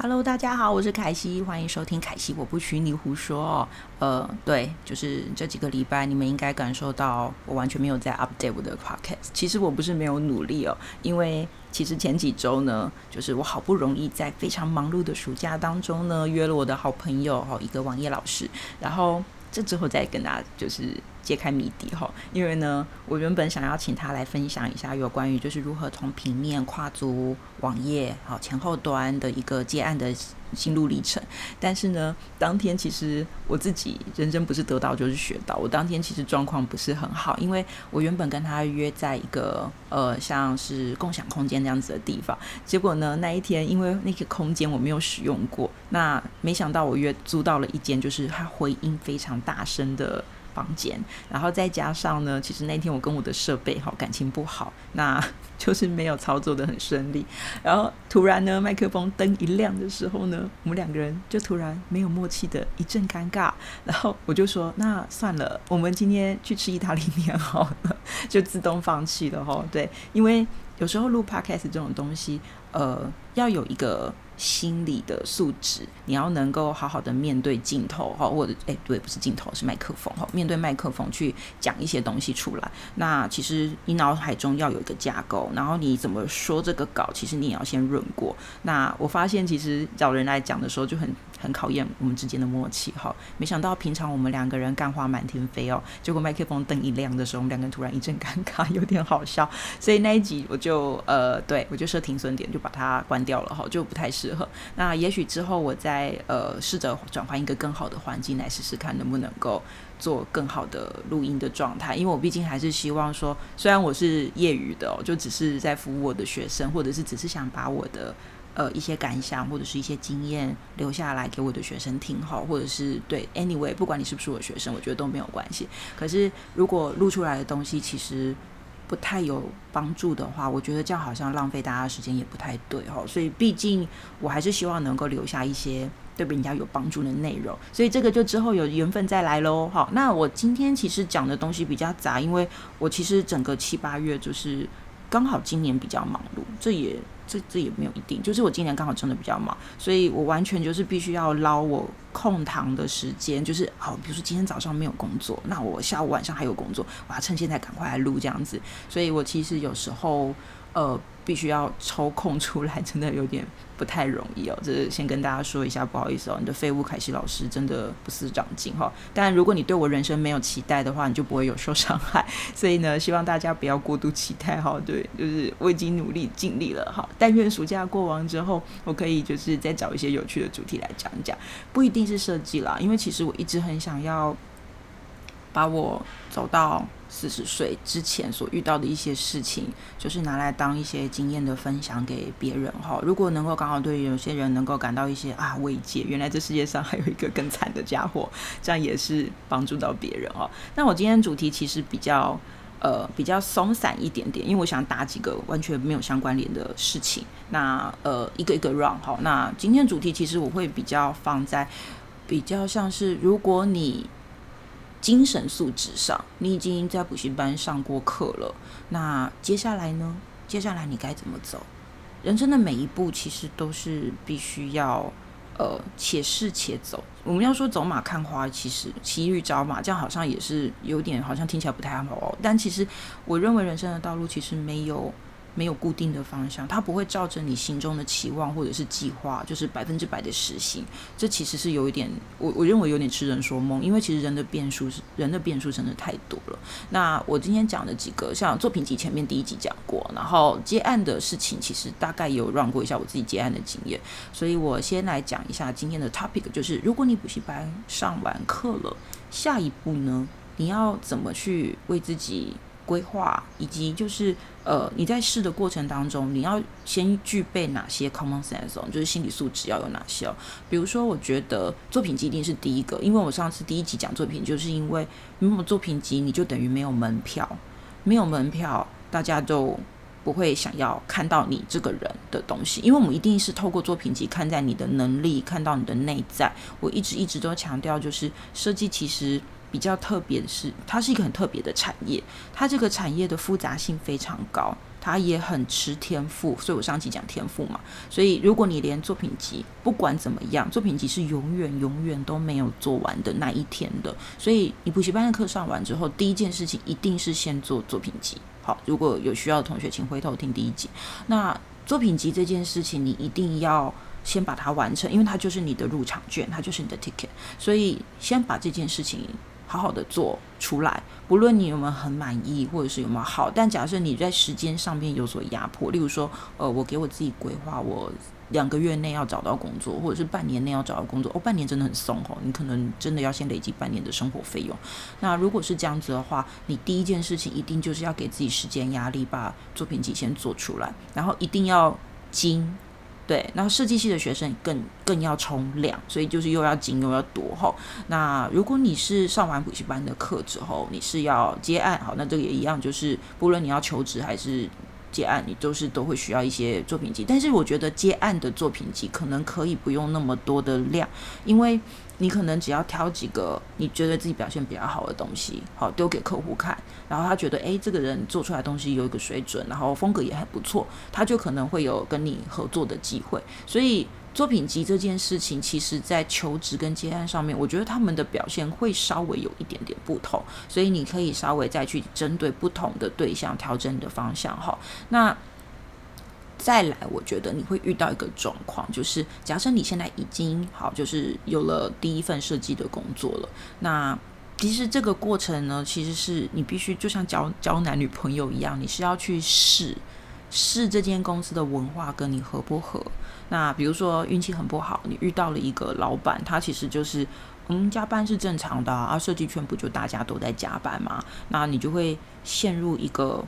Hello，大家好，我是凯西，欢迎收听凯西我不许你胡说。呃，对，就是这几个礼拜，你们应该感受到我完全没有在 update 我的 podcast。其实我不是没有努力哦，因为其实前几周呢，就是我好不容易在非常忙碌的暑假当中呢，约了我的好朋友哈，一个网页老师，然后这之后再跟大家就是。揭开谜底哈，因为呢，我原本想要请他来分享一下有关于就是如何从平面跨足网页好前后端的一个接案的心路历程，但是呢，当天其实我自己人生不是得到就是学到，我当天其实状况不是很好，因为我原本跟他约在一个呃像是共享空间这样子的地方，结果呢那一天因为那个空间我没有使用过，那没想到我约租到了一间就是它回音非常大声的。房间，然后再加上呢，其实那天我跟我的设备哈感情不好，那 就是没有操作的很顺利。然后突然呢，麦克风灯一亮的时候呢，我们两个人就突然没有默契的一阵尴尬。然后我就说，那算了，我们今天去吃意大利面好了，就自动放弃了哈。对，因为有时候录 podcast 这种东西，呃，要有一个。心理的素质，你要能够好好的面对镜头哈，或者哎，对，不是镜头，是麦克风哈，面对麦克风去讲一些东西出来。那其实你脑海中要有一个架构，然后你怎么说这个稿，其实你也要先润过。那我发现，其实找人来讲的时候就很很考验我们之间的默契哈。没想到平常我们两个人干话满天飞哦，结果麦克风灯一亮的时候，我们两个人突然一阵尴尬，有点好笑。所以那一集我就呃，对我就设停损点，就把它关掉了哈，就不太适合。那也许之后我再呃试着转换一个更好的环境来试试看能不能够做更好的录音的状态，因为我毕竟还是希望说，虽然我是业余的，就只是在服务我的学生，或者是只是想把我的呃一些感想或者是一些经验留下来给我的学生听哈，或者是对 anyway，不管你是不是我学生，我觉得都没有关系。可是如果录出来的东西其实。不太有帮助的话，我觉得这样好像浪费大家时间也不太对哈。所以毕竟我还是希望能够留下一些对人家有帮助的内容。所以这个就之后有缘分再来喽。好，那我今天其实讲的东西比较杂，因为我其实整个七八月就是刚好今年比较忙碌，这也。这这也没有一定，就是我今年刚好真的比较忙，所以我完全就是必须要捞我空堂的时间，就是好，比如说今天早上没有工作，那我下午晚上还有工作，我要趁现在赶快来录这样子，所以我其实有时候呃。必须要抽空出来，真的有点不太容易哦。这是先跟大家说一下，不好意思哦。你的废物凯西老师真的不思长进哈。但如果你对我人生没有期待的话，你就不会有受伤害。所以呢，希望大家不要过度期待哈。对，就是我已经努力尽力了哈。但愿暑假过完之后，我可以就是再找一些有趣的主题来讲讲，不一定是设计啦，因为其实我一直很想要把我走到。四十岁之前所遇到的一些事情，就是拿来当一些经验的分享给别人哈。如果能够刚好对有些人能够感到一些啊慰藉，原来这世界上还有一个更惨的家伙，这样也是帮助到别人哦。那我今天主题其实比较呃比较松散一点点，因为我想打几个完全没有相关联的事情。那呃一个一个 run 哈。那今天主题其实我会比较放在比较像是如果你。精神素质上，你已经在补习班上过课了。那接下来呢？接下来你该怎么走？人生的每一步其实都是必须要呃，且试且走。我们要说走马看花，其实骑驴找马，这样好像也是有点好像听起来不太好哦。但其实我认为人生的道路其实没有。没有固定的方向，它不会照着你心中的期望或者是计划，就是百分之百的实行。这其实是有一点，我我认为有点痴人说梦，因为其实人的变数是人的变数真的太多了。那我今天讲的几个，像作品集前面第一集讲过，然后接案的事情，其实大概有让过一下我自己接案的经验，所以我先来讲一下今天的 topic，就是如果你补习班上完课了，下一步呢，你要怎么去为自己？规划以及就是呃，你在试的过程当中，你要先具备哪些 common sense，就是心理素质要有哪些哦。比如说，我觉得作品集一定是第一个，因为我上次第一集讲作品，就是因为没有作品集，你就等于没有门票，没有门票，大家都不会想要看到你这个人的东西，因为我们一定是透过作品集看在你的能力，看到你的内在。我一直一直都强调，就是设计其实。比较特别的是，它是一个很特别的产业，它这个产业的复杂性非常高。它也很吃天赋，所以我上期讲天赋嘛。所以如果你连作品集不管怎么样，作品集是永远永远都没有做完的那一天的。所以你补习班的课上完之后，第一件事情一定是先做作品集。好，如果有需要的同学，请回头听第一集。那作品集这件事情，你一定要先把它完成，因为它就是你的入场券，它就是你的 ticket。所以先把这件事情。好好的做出来，不论你有没有很满意，或者是有没有好，但假设你在时间上面有所压迫，例如说，呃，我给我自己规划，我两个月内要找到工作，或者是半年内要找到工作，哦，半年真的很松哦，你可能真的要先累积半年的生活费用。那如果是这样子的话，你第一件事情一定就是要给自己时间压力，把作品集先做出来，然后一定要精。对，那设计系的学生更更要冲量，所以就是又要精又要多哈。那如果你是上完补习班的课之后，你是要接案，好，那这个也一样，就是不论你要求职还是接案，你都是都会需要一些作品集。但是我觉得接案的作品集可能可以不用那么多的量，因为。你可能只要挑几个你觉得自己表现比较好的东西，好丢给客户看，然后他觉得诶，这个人做出来东西有一个水准，然后风格也很不错，他就可能会有跟你合作的机会。所以作品集这件事情，其实在求职跟接案上面，我觉得他们的表现会稍微有一点点不同，所以你可以稍微再去针对不同的对象调整你的方向哈。那。再来，我觉得你会遇到一个状况，就是假设你现在已经好，就是有了第一份设计的工作了。那其实这个过程呢，其实是你必须就像交交男女朋友一样，你是要去试试这间公司的文化跟你合不合。那比如说运气很不好，你遇到了一个老板，他其实就是嗯加班是正常的啊，设计圈不就大家都在加班嘛？那你就会陷入一个。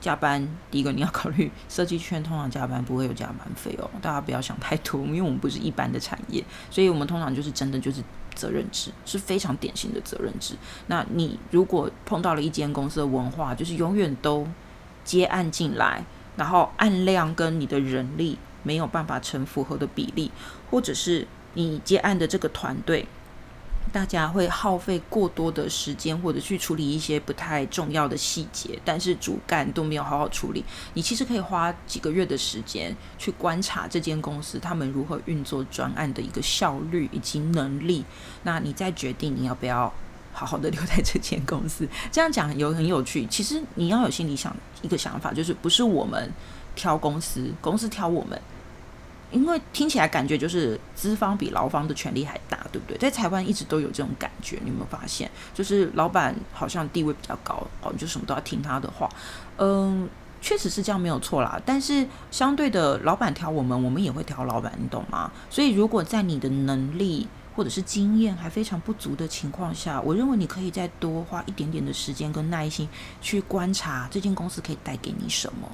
加班，第一个你要考虑设计圈通常加班不会有加班费哦，大家不要想太多，因为我们不是一般的产业，所以我们通常就是真的就是责任制，是非常典型的责任制。那你如果碰到了一间公司的文化，就是永远都接案进来，然后案量跟你的人力没有办法成符合的比例，或者是你接案的这个团队。大家会耗费过多的时间，或者去处理一些不太重要的细节，但是主干都没有好好处理。你其实可以花几个月的时间去观察这间公司他们如何运作专案的一个效率以及能力。那你再决定你要不要好好的留在这间公司。这样讲有很有趣。其实你要有心里想一个想法，就是不是我们挑公司，公司挑我们。因为听起来感觉就是资方比劳方的权力还大，对不对？在台湾一直都有这种感觉，你有没有发现？就是老板好像地位比较高，哦，就什么都要听他的话。嗯，确实是这样，没有错啦。但是相对的，老板挑我们，我们也会挑老板，你懂吗？所以如果在你的能力或者是经验还非常不足的情况下，我认为你可以再多花一点点的时间跟耐心去观察这间公司可以带给你什么。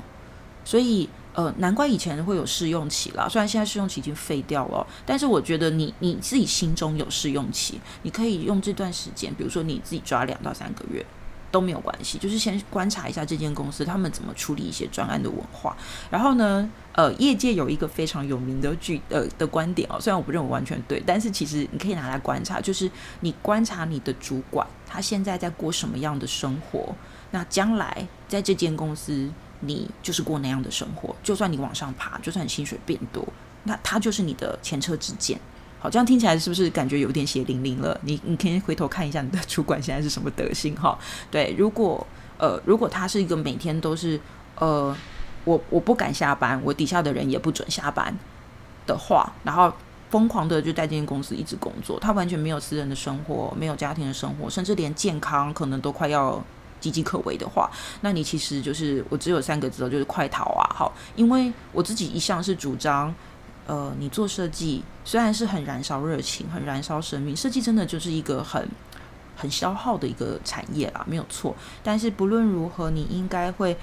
所以。呃，难怪以前会有试用期啦。虽然现在试用期已经废掉了，但是我觉得你你自己心中有试用期，你可以用这段时间，比如说你自己抓两到三个月都没有关系，就是先观察一下这间公司他们怎么处理一些专案的文化。然后呢，呃，业界有一个非常有名的句呃的观点哦，虽然我不认为完全对，但是其实你可以拿来观察，就是你观察你的主管他现在在过什么样的生活，那将来在这间公司。你就是过那样的生活，就算你往上爬，就算你薪水变多，那他就是你的前车之鉴。好，这样听起来是不是感觉有点血淋淋了？你你可以回头看一下你的主管现在是什么德行哈？对，如果呃如果他是一个每天都是呃我我不敢下班，我底下的人也不准下班的话，然后疯狂的就在这间公司一直工作，他完全没有私人的生活，没有家庭的生活，甚至连健康可能都快要。岌岌可危的话，那你其实就是我只有三个字，就是快逃啊！好，因为我自己一向是主张，呃，你做设计虽然是很燃烧热情、很燃烧生命，设计真的就是一个很很消耗的一个产业啦，没有错。但是不论如何，你应该会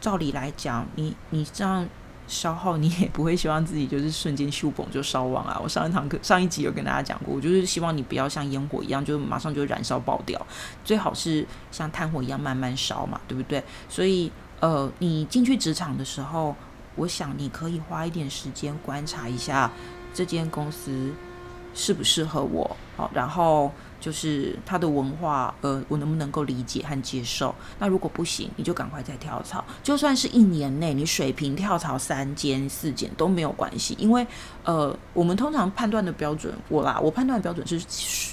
照理来讲，你你这样。消耗你也不会希望自己就是瞬间秀崩就烧亡啊！我上一堂课上一集有跟大家讲过，我就是希望你不要像烟火一样，就马上就燃烧爆掉，最好是像炭火一样慢慢烧嘛，对不对？所以呃，你进去职场的时候，我想你可以花一点时间观察一下这间公司适不适合我。好，然后。就是他的文化，呃，我能不能够理解和接受？那如果不行，你就赶快再跳槽。就算是一年内你水平跳槽三间四间都没有关系，因为呃，我们通常判断的标准，我啦，我判断的标准是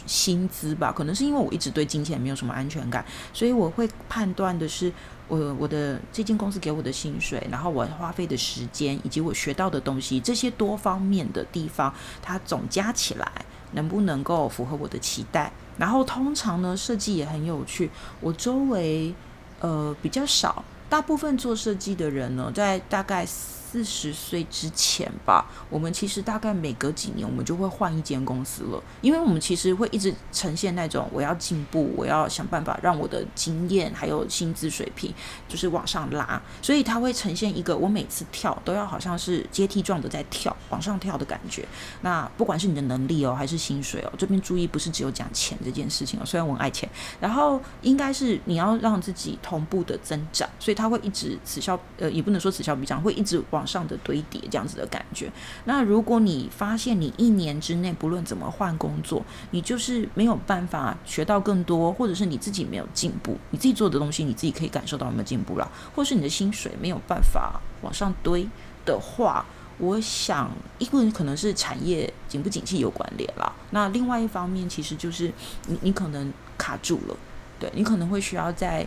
薪资吧。可能是因为我一直对金钱没有什么安全感，所以我会判断的是我我的这间公司给我的薪水，然后我花费的时间以及我学到的东西，这些多方面的地方，它总加起来。能不能够符合我的期待？然后通常呢，设计也很有趣。我周围呃比较少，大部分做设计的人呢，在大概。四十岁之前吧，我们其实大概每隔几年，我们就会换一间公司了，因为我们其实会一直呈现那种我要进步，我要想办法让我的经验还有薪资水平就是往上拉，所以它会呈现一个我每次跳都要好像是阶梯状的在跳往上跳的感觉。那不管是你的能力哦，还是薪水哦，这边注意不是只有讲钱这件事情哦，虽然我爱钱，然后应该是你要让自己同步的增长，所以它会一直此消呃也不能说此消彼长，会一直。往往上的堆叠，这样子的感觉。那如果你发现你一年之内不论怎么换工作，你就是没有办法学到更多，或者是你自己没有进步，你自己做的东西你自己可以感受到有没有进步了，或是你的薪水没有办法往上堆的话，我想一个可能是产业景不景气有关联啦。那另外一方面，其实就是你你可能卡住了，对你可能会需要再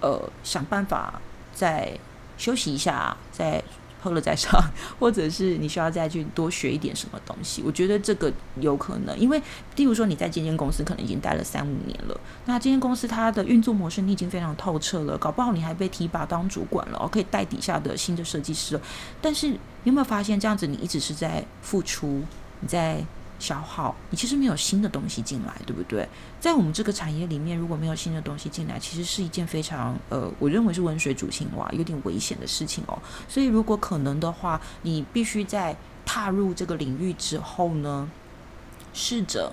呃想办法再休息一下，再。喝了再上，或者是你需要再去多学一点什么东西？我觉得这个有可能，因为例如说你在这间公司可能已经待了三五年了，那这间公司它的运作模式你已经非常透彻了，搞不好你还被提拔当主管了，可以带底下的新的设计师。但是你有没有发现，这样子你一直是在付出，你在。消耗，你其实没有新的东西进来，对不对？在我们这个产业里面，如果没有新的东西进来，其实是一件非常呃，我认为是温水煮青蛙，有点危险的事情哦。所以，如果可能的话，你必须在踏入这个领域之后呢，试着。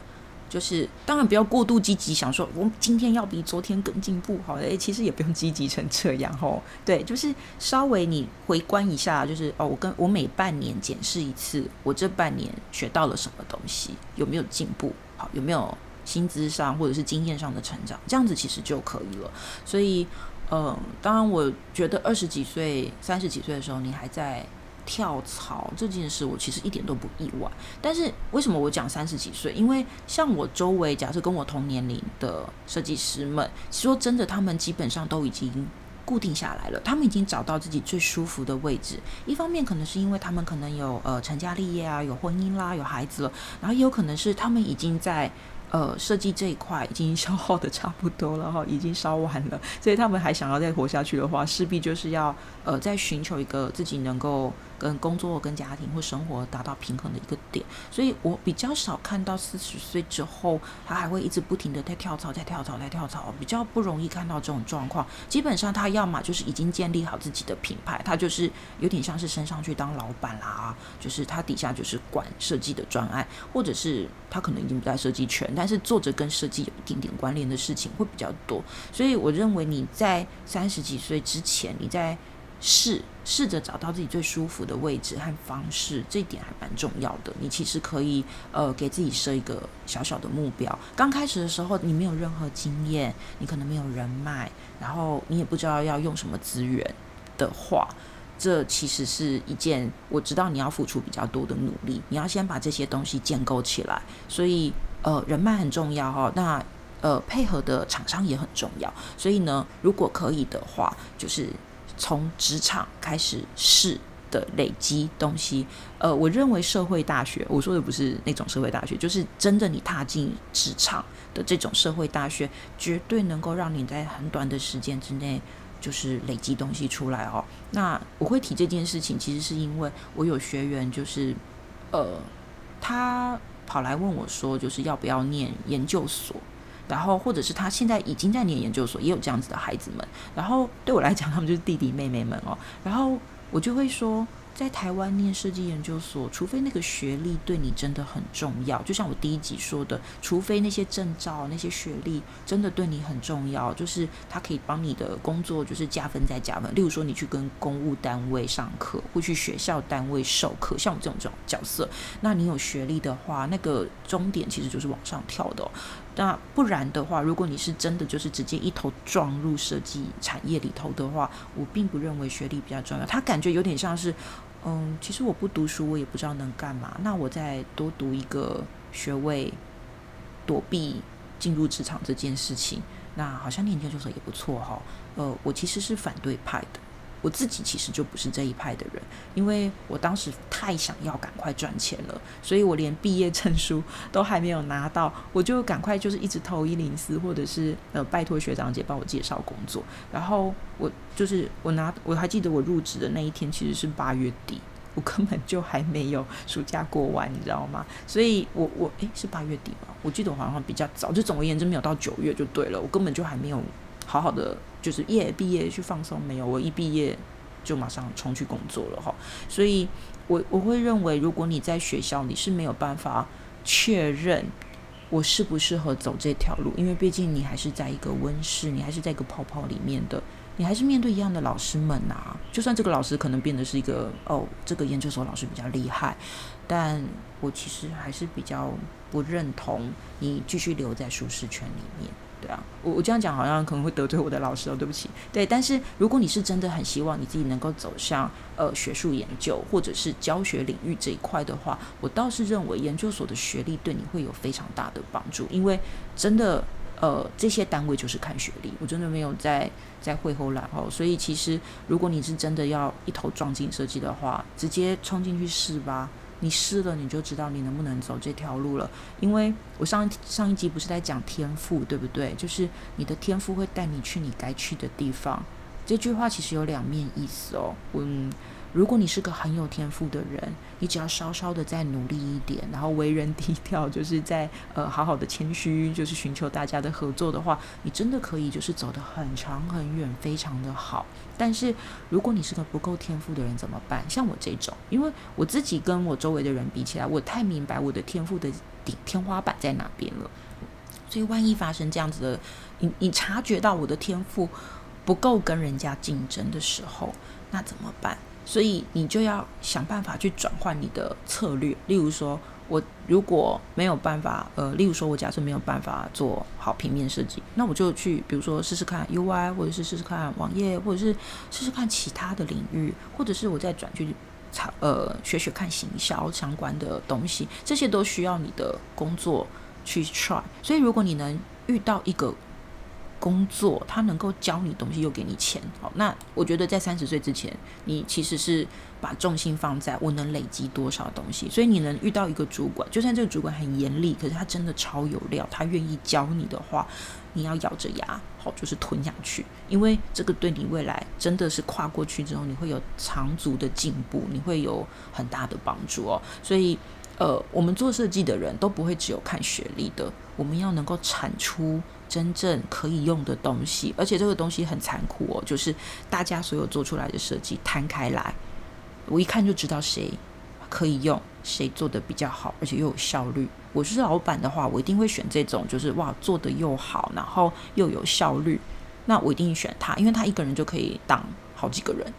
就是当然不要过度积极，想说我今天要比昨天更进步，好诶，其实也不用积极成这样吼。对，就是稍微你回观一下，就是哦，我跟我每半年检视一次，我这半年学到了什么东西，有没有进步，好，有没有薪资上或者是经验上的成长，这样子其实就可以了。所以，嗯，当然我觉得二十几岁、三十几岁的时候，你还在。跳槽这件事，我其实一点都不意外。但是为什么我讲三十几岁？因为像我周围，假设跟我同年龄的设计师们，说真的，他们基本上都已经固定下来了，他们已经找到自己最舒服的位置。一方面可能是因为他们可能有呃成家立业啊，有婚姻啦，有孩子了，然后也有可能是他们已经在。呃，设计这一块已经消耗的差不多了哈，已经烧完了，所以他们还想要再活下去的话，势必就是要呃再寻求一个自己能够跟工作、跟家庭或生活达到平衡的一个点。所以我比较少看到四十岁之后他还会一直不停的在跳槽、在跳槽、在跳槽，比较不容易看到这种状况。基本上他要么就是已经建立好自己的品牌，他就是有点像是升上去当老板啦，就是他底下就是管设计的专案，或者是他可能已经不在设计圈，但但是做着跟设计有一点点关联的事情会比较多，所以我认为你在三十几岁之前，你在试试着找到自己最舒服的位置和方式，这一点还蛮重要的。你其实可以呃给自己设一个小小的目标。刚开始的时候，你没有任何经验，你可能没有人脉，然后你也不知道要用什么资源的话。这其实是一件我知道你要付出比较多的努力，你要先把这些东西建构起来，所以呃人脉很重要哈，那呃配合的厂商也很重要，所以呢如果可以的话，就是从职场开始试的累积东西，呃我认为社会大学，我说的不是那种社会大学，就是真的你踏进职场的这种社会大学，绝对能够让你在很短的时间之内。就是累积东西出来哦。那我会提这件事情，其实是因为我有学员，就是呃，他跑来问我说，就是要不要念研究所，然后或者是他现在已经在念研究所，也有这样子的孩子们。然后对我来讲，他们就是弟弟妹妹们哦。然后我就会说，在台湾念设计研究所，除非那个学历对你真的很重要，就像我第一集说的，除非那些证照、那些学历真的对你很重要，就是它可以帮你的工作就是加分再加分。例如说，你去跟公务单位上课，或去学校单位授课，像我这种这种角色，那你有学历的话，那个终点其实就是往上跳的。那不然的话，如果你是真的就是直接一头撞入设计产业里头的话，我并不认为学历比较重要。他感觉有点像是，嗯，其实我不读书，我也不知道能干嘛。那我再多读一个学位，躲避进入职场这件事情，那好像念研究所也不错哈。呃，我其实是反对派的。我自己其实就不是这一派的人，因为我当时太想要赶快赚钱了，所以我连毕业证书都还没有拿到，我就赶快就是一直投一零四，或者是呃拜托学长姐帮我介绍工作。然后我就是我拿，我还记得我入职的那一天其实是八月底，我根本就还没有暑假过完，你知道吗？所以我我诶，是八月底吧？我记得我好像比较早，就总而言之没有到九月就对了，我根本就还没有。好好的就是业毕业去放松没有？我一毕业就马上冲去工作了哈，所以我我会认为，如果你在学校你是没有办法确认我适不适合走这条路，因为毕竟你还是在一个温室，你还是在一个泡泡里面的，你还是面对一样的老师们呐。就算这个老师可能变得是一个哦，这个研究所老师比较厉害，但我其实还是比较不认同你继续留在舒适圈里面。对啊，我我这样讲好像可能会得罪我的老师哦，对不起。对，但是如果你是真的很希望你自己能够走向呃学术研究或者是教学领域这一块的话，我倒是认为研究所的学历对你会有非常大的帮助，因为真的呃这些单位就是看学历，我真的没有在在会后然后，所以其实如果你是真的要一头撞进设计的话，直接冲进去试吧。你试了，你就知道你能不能走这条路了。因为我上上一集不是在讲天赋，对不对？就是你的天赋会带你去你该去的地方。这句话其实有两面意思哦。嗯。如果你是个很有天赋的人，你只要稍稍的再努力一点，然后为人低调，就是在呃好好的谦虚，就是寻求大家的合作的话，你真的可以就是走得很长很远，非常的好。但是如果你是个不够天赋的人怎么办？像我这种，因为我自己跟我周围的人比起来，我太明白我的天赋的顶天花板在哪边了。所以万一发生这样子的，你你察觉到我的天赋不够跟人家竞争的时候，那怎么办？所以你就要想办法去转换你的策略。例如说，我如果没有办法，呃，例如说我假设没有办法做好平面设计，那我就去，比如说试试看 UI，或者是试试看网页，或者是试试看其他的领域，或者是我再转去呃学学看行销相关的东西，这些都需要你的工作去 try。所以如果你能遇到一个工作，他能够教你东西又给你钱，好，那我觉得在三十岁之前，你其实是把重心放在我能累积多少东西。所以你能遇到一个主管，就算这个主管很严厉，可是他真的超有料，他愿意教你的话，你要咬着牙，好，就是吞下去，因为这个对你未来真的是跨过去之后，你会有长足的进步，你会有很大的帮助哦。所以，呃，我们做设计的人都不会只有看学历的，我们要能够产出。真正可以用的东西，而且这个东西很残酷哦，就是大家所有做出来的设计摊开来，我一看就知道谁可以用，谁做的比较好，而且又有效率。我是老板的话，我一定会选这种，就是哇，做的又好，然后又有效率，那我一定选他，因为他一个人就可以挡好几个人。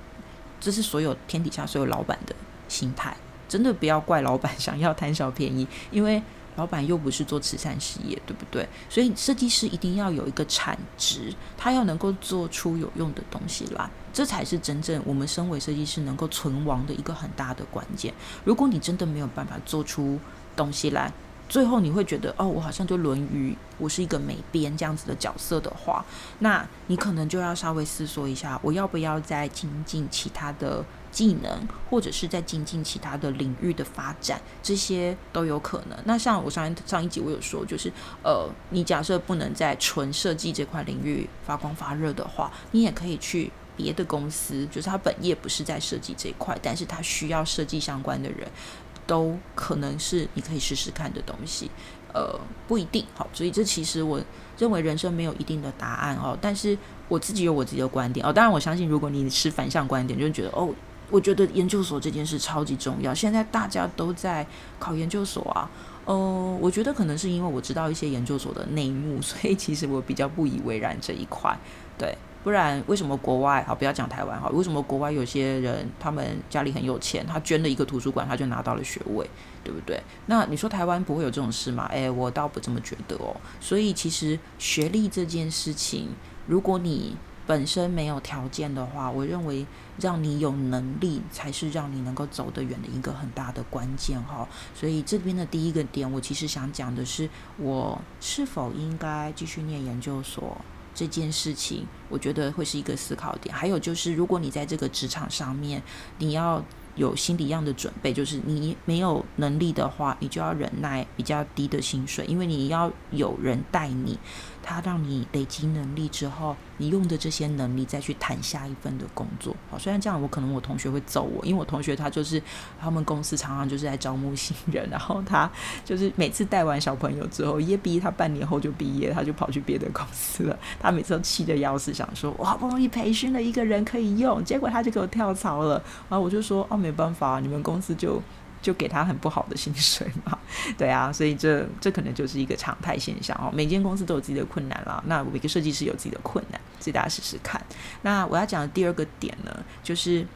这是所有天底下所有老板的心态，真的不要怪老板想要贪小便宜，因为。老板又不是做慈善事业，对不对？所以设计师一定要有一个产值，他要能够做出有用的东西来，这才是真正我们身为设计师能够存亡的一个很大的关键。如果你真的没有办法做出东西来，最后你会觉得哦，我好像就沦于我是一个美编这样子的角色的话，那你可能就要稍微思索一下，我要不要再精进其他的。技能，或者是在精进其他的领域的发展，这些都有可能。那像我上上一集我有说，就是呃，你假设不能在纯设计这块领域发光发热的话，你也可以去别的公司，就是他本业不是在设计这一块，但是他需要设计相关的人，都可能是你可以试试看的东西。呃，不一定好，所以这其实我认为人生没有一定的答案哦。但是我自己有我自己的观点哦。当然，我相信如果你持反向观点，就觉得哦。我觉得研究所这件事超级重要。现在大家都在考研究所啊，呃，我觉得可能是因为我知道一些研究所的内幕，所以其实我比较不以为然这一块。对，不然为什么国外好不要讲台湾哈？为什么国外有些人他们家里很有钱，他捐了一个图书馆，他就拿到了学位，对不对？那你说台湾不会有这种事吗？诶，我倒不这么觉得哦。所以其实学历这件事情，如果你本身没有条件的话，我认为让你有能力才是让你能够走得远的一个很大的关键哈。所以这边的第一个点，我其实想讲的是，我是否应该继续念研究所这件事情，我觉得会是一个思考点。还有就是，如果你在这个职场上面，你要有心理样的准备，就是你没有能力的话，你就要忍耐比较低的薪水，因为你要有人带你。他让你累积能力之后，你用的这些能力再去谈下一份的工作。好，虽然这样，我可能我同学会揍我，因为我同学他就是他们公司常常就是在招募新人，然后他就是每次带完小朋友之后，一毕他半年后就毕业，他就跑去别的公司了。他每次都气得要死，想说我好不容易培训了一个人可以用，结果他就给我跳槽了。然后我就说哦，没办法，你们公司就。就给他很不好的薪水嘛，对啊，所以这这可能就是一个常态现象哦。每间公司都有自己的困难啦，那每个设计师有自己的困难，所以大家试试看。那我要讲的第二个点呢，就是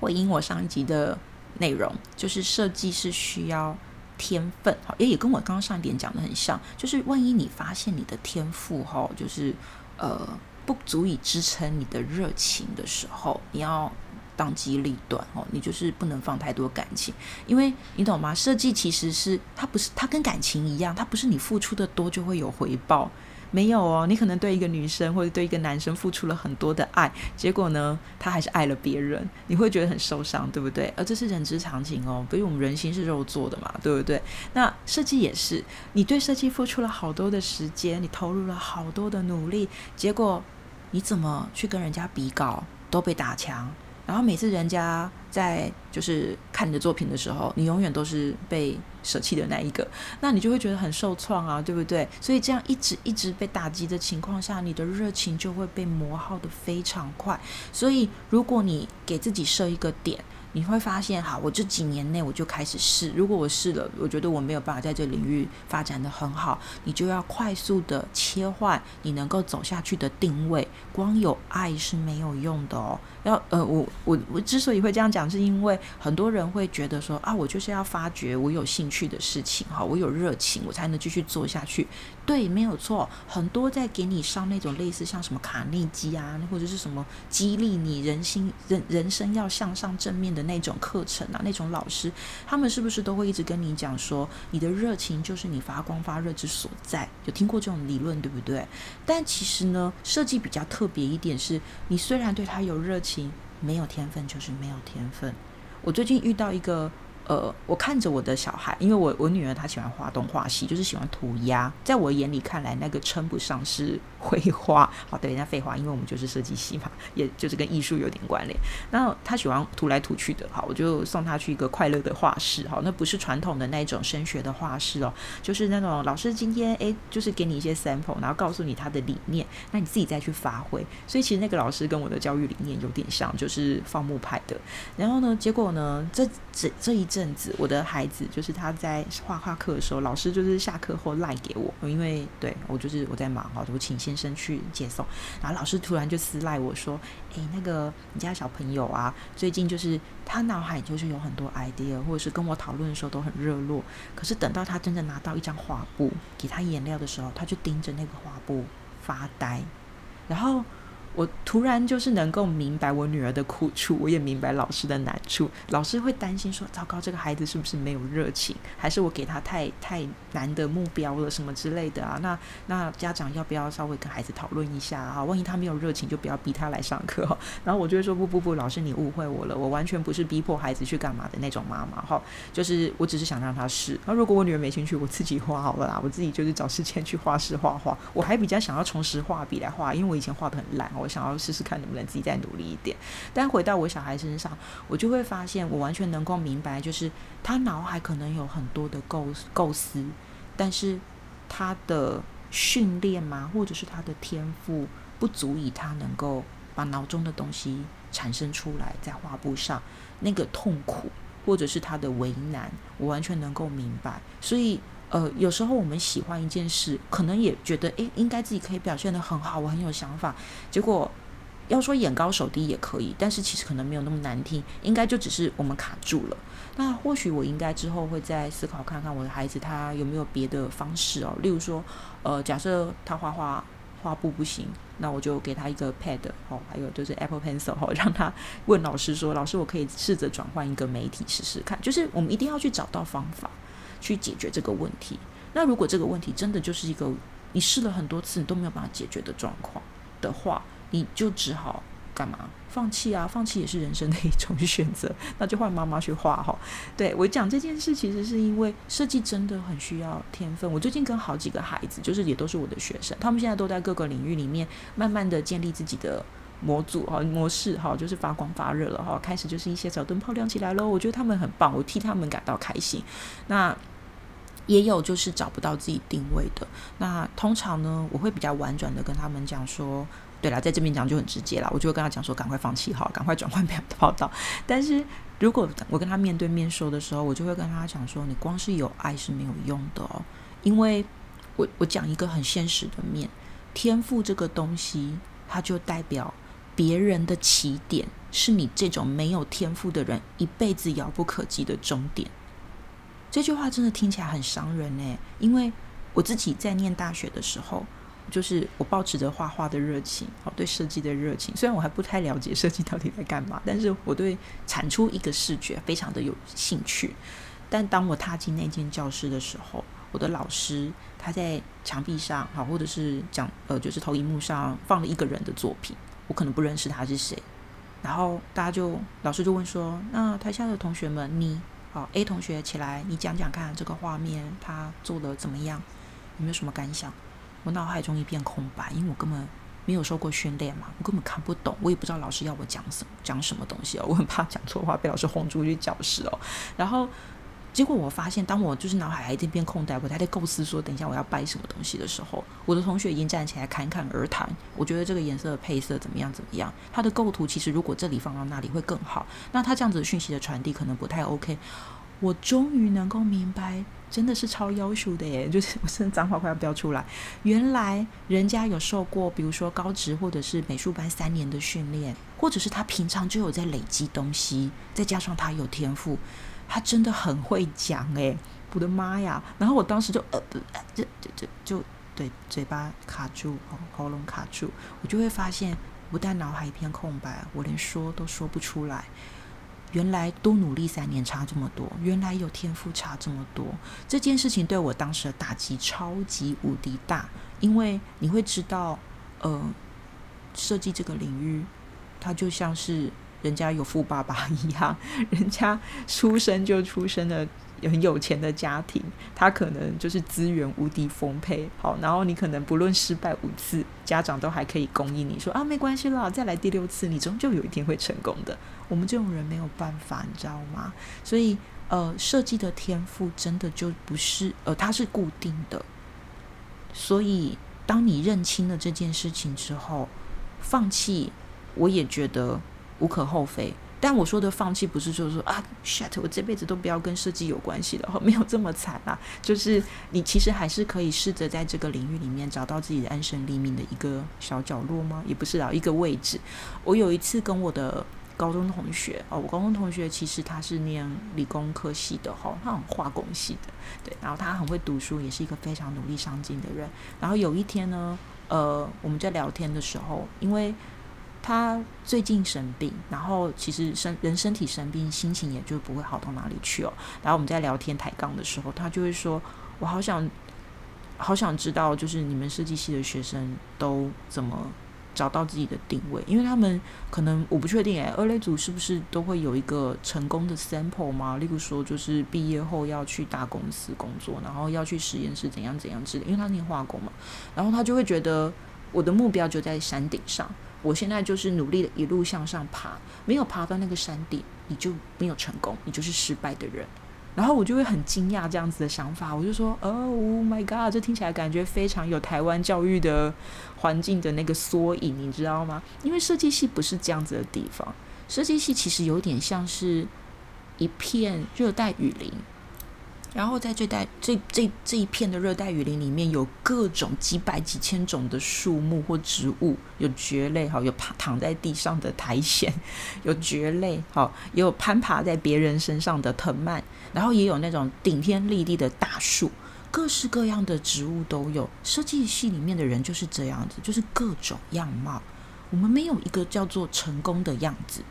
回应我上一集的内容，就是设计是需要天分，好，也也跟我刚刚上一点讲的很像，就是万一你发现你的天赋哈，就是呃不足以支撑你的热情的时候，你要。当机立断哦，你就是不能放太多感情，因为你懂吗？设计其实是它不是它跟感情一样，它不是你付出的多就会有回报，没有哦。你可能对一个女生或者对一个男生付出了很多的爱，结果呢，他还是爱了别人，你会觉得很受伤，对不对？而这是人之常情哦，因为我们人心是肉做的嘛，对不对？那设计也是，你对设计付出了好多的时间，你投入了好多的努力，结果你怎么去跟人家比稿都被打墙。然后每次人家在就是看你的作品的时候，你永远都是被舍弃的那一个，那你就会觉得很受创啊，对不对？所以这样一直一直被打击的情况下，你的热情就会被磨耗的非常快。所以如果你给自己设一个点。你会发现，好，我这几年内我就开始试。如果我试了，我觉得我没有办法在这领域发展的很好，你就要快速的切换你能够走下去的定位。光有爱是没有用的哦。要呃，我我我之所以会这样讲，是因为很多人会觉得说啊，我就是要发掘我有兴趣的事情，哈，我有热情，我才能继续做下去。对，没有错。很多在给你上那种类似像什么卡内基啊，或者是什么激励你人心人人生要向上正面的。那种课程啊，那种老师，他们是不是都会一直跟你讲说，你的热情就是你发光发热之所在？有听过这种理论，对不对？但其实呢，设计比较特别一点是，你虽然对他有热情，没有天分就是没有天分。我最近遇到一个。呃，我看着我的小孩，因为我我女儿她喜欢画动画西，就是喜欢涂鸦。在我眼里看来，那个称不上是绘画。好，等一下废话，因为我们就是设计系嘛，也就是跟艺术有点关联。那她喜欢涂来涂去的，好，我就送她去一个快乐的画室。好，那不是传统的那种升学的画室哦，就是那种老师今天诶，就是给你一些 sample，然后告诉你他的理念，那你自己再去发挥。所以其实那个老师跟我的教育理念有点像，就是放牧派的。然后呢，结果呢，这这这一。阵子，我的孩子就是他在画画课的时候，老师就是下课后赖给我，因为对我就是我在忙哈，我请先生去接送，然后老师突然就私赖我说：“诶，那个你家小朋友啊，最近就是他脑海就是有很多 idea，或者是跟我讨论的时候都很热络，可是等到他真的拿到一张画布给他颜料的时候，他就盯着那个画布发呆，然后。”我突然就是能够明白我女儿的苦处，我也明白老师的难处。老师会担心说：“糟糕，这个孩子是不是没有热情，还是我给他太太难的目标了，什么之类的啊？”那那家长要不要稍微跟孩子讨论一下啊？万一他没有热情，就不要逼他来上课。然后我就会说：“不不不，老师你误会我了，我完全不是逼迫孩子去干嘛的那种妈妈。哈，就是我只是想让他试。那如果我女儿没兴趣，我自己画好了啦，我自己就是找时间去画室画画。我还比较想要重拾画笔来画，因为我以前画的很烂哦。”我想要试试看能不能自己再努力一点，但回到我小孩身上，我就会发现我完全能够明白，就是他脑海可能有很多的构构思，但是他的训练嘛，或者是他的天赋不足以他能够把脑中的东西产生出来，在画布上，那个痛苦或者是他的为难，我完全能够明白。所以，呃，有时候我们喜欢一件事，可能也觉得，诶，应该自己可以表现得很好，我很有想法。结果，要说眼高手低也可以，但是其实可能没有那么难听，应该就只是我们卡住了。那或许我应该之后会再思考看看我的孩子他有没有别的方式哦，例如说，呃，假设他画画画布不行，那我就给他一个 pad 哦，还有就是 Apple Pencil 哦，让他 问老师说，老师我可以试着转换一个媒体试试看。就是我们一定要去找到方法去解决这个问题。那如果这个问题真的就是一个你试了很多次你都没有办法解决的状况的话，你就只好。干嘛放弃啊？放弃也是人生的一种选择，那就换妈妈去画哈。对我讲这件事，其实是因为设计真的很需要天分。我最近跟好几个孩子，就是也都是我的学生，他们现在都在各个领域里面慢慢的建立自己的模组哈模式哈，就是发光发热了哈，开始就是一些小灯泡亮起来喽。我觉得他们很棒，我替他们感到开心。那也有就是找不到自己定位的，那通常呢，我会比较婉转的跟他们讲说。对啦，在这边讲就很直接啦，我就会跟他讲说，赶快放弃好，赶快转换跑道。但是如果我跟他面对面说的时候，我就会跟他讲说，你光是有爱是没有用的哦，因为我我讲一个很现实的面，天赋这个东西，它就代表别人的起点，是你这种没有天赋的人一辈子遥不可及的终点。这句话真的听起来很伤人呢，因为我自己在念大学的时候。就是我保持着画画的热情，好对设计的热情。虽然我还不太了解设计到底在干嘛，但是我对产出一个视觉非常的有兴趣。但当我踏进那间教室的时候，我的老师他在墙壁上，好或者是讲呃，就是投影幕上放了一个人的作品，我可能不认识他是谁。然后大家就老师就问说：“那台下的同学们，你好 A 同学起来，你讲讲看这个画面他做的怎么样？有没有什么感想？”我脑海中一片空白，因为我根本没有受过训练嘛，我根本看不懂，我也不知道老师要我讲什么讲什么东西哦，我很怕讲错话被老师轰出去教室哦。然后结果我发现，当我就是脑海还一片空白，我还在构思说等一下我要掰什么东西的时候，我的同学已经站起来侃侃而谈。我觉得这个颜色的配色怎么样怎么样，它的构图其实如果这里放到那里会更好。那他这样子的讯息的传递可能不太 OK。我终于能够明白。真的是超优秀的耶！就是我真的脏话快要飙出来。原来人家有受过，比如说高职或者是美术班三年的训练，或者是他平常就有在累积东西，再加上他有天赋，他真的很会讲诶，我的妈呀！然后我当时就呃不，这这这就对嘴巴卡住，喉咙卡住，我就会发现，不但脑海一片空白，我连说都说不出来。原来多努力三年差这么多，原来有天赋差这么多，这件事情对我当时的打击超级无敌大，因为你会知道，呃，设计这个领域，它就像是人家有富爸爸一样，人家出生就出生了。很有钱的家庭，他可能就是资源无敌丰沛，好，然后你可能不论失败五次，家长都还可以供应你说啊，没关系啦，再来第六次，你终究有一天会成功的。我们这种人没有办法，你知道吗？所以，呃，设计的天赋真的就不是，呃，它是固定的。所以，当你认清了这件事情之后，放弃，我也觉得无可厚非。但我说的放弃不是就是说啊，shit，我这辈子都不要跟设计有关系了，没有这么惨啊。就是你其实还是可以试着在这个领域里面找到自己的安身立命的一个小角落吗？也不是啊，一个位置。我有一次跟我的高中同学哦，我高中同学其实他是念理工科系的哈，他很化工系的，对，然后他很会读书，也是一个非常努力上进的人。然后有一天呢，呃，我们在聊天的时候，因为他最近生病，然后其实身人身体生病，心情也就不会好到哪里去哦。然后我们在聊天抬杠的时候，他就会说：“我好想，好想知道，就是你们设计系的学生都怎么找到自己的定位？因为他们可能我不确定诶，二类组是不是都会有一个成功的 sample 吗？例如说，就是毕业后要去大公司工作，然后要去实验室怎样怎样之类。因为他念化工嘛，然后他就会觉得我的目标就在山顶上。”我现在就是努力的一路向上爬，没有爬到那个山顶，你就没有成功，你就是失败的人。然后我就会很惊讶这样子的想法，我就说：“Oh my god，这听起来感觉非常有台湾教育的环境的那个缩影，你知道吗？因为设计系不是这样子的地方，设计系其实有点像是一片热带雨林。”然后在这带这这这一片的热带雨林里面有各种几百几千种的树木或植物，有蕨类哈，有爬躺在地上的苔藓，有蕨类哈，也有攀爬在别人身上的藤蔓，然后也有那种顶天立地的大树，各式各样的植物都有。设计系里面的人就是这样子，就是各种样貌。我们没有一个叫做成功的样子，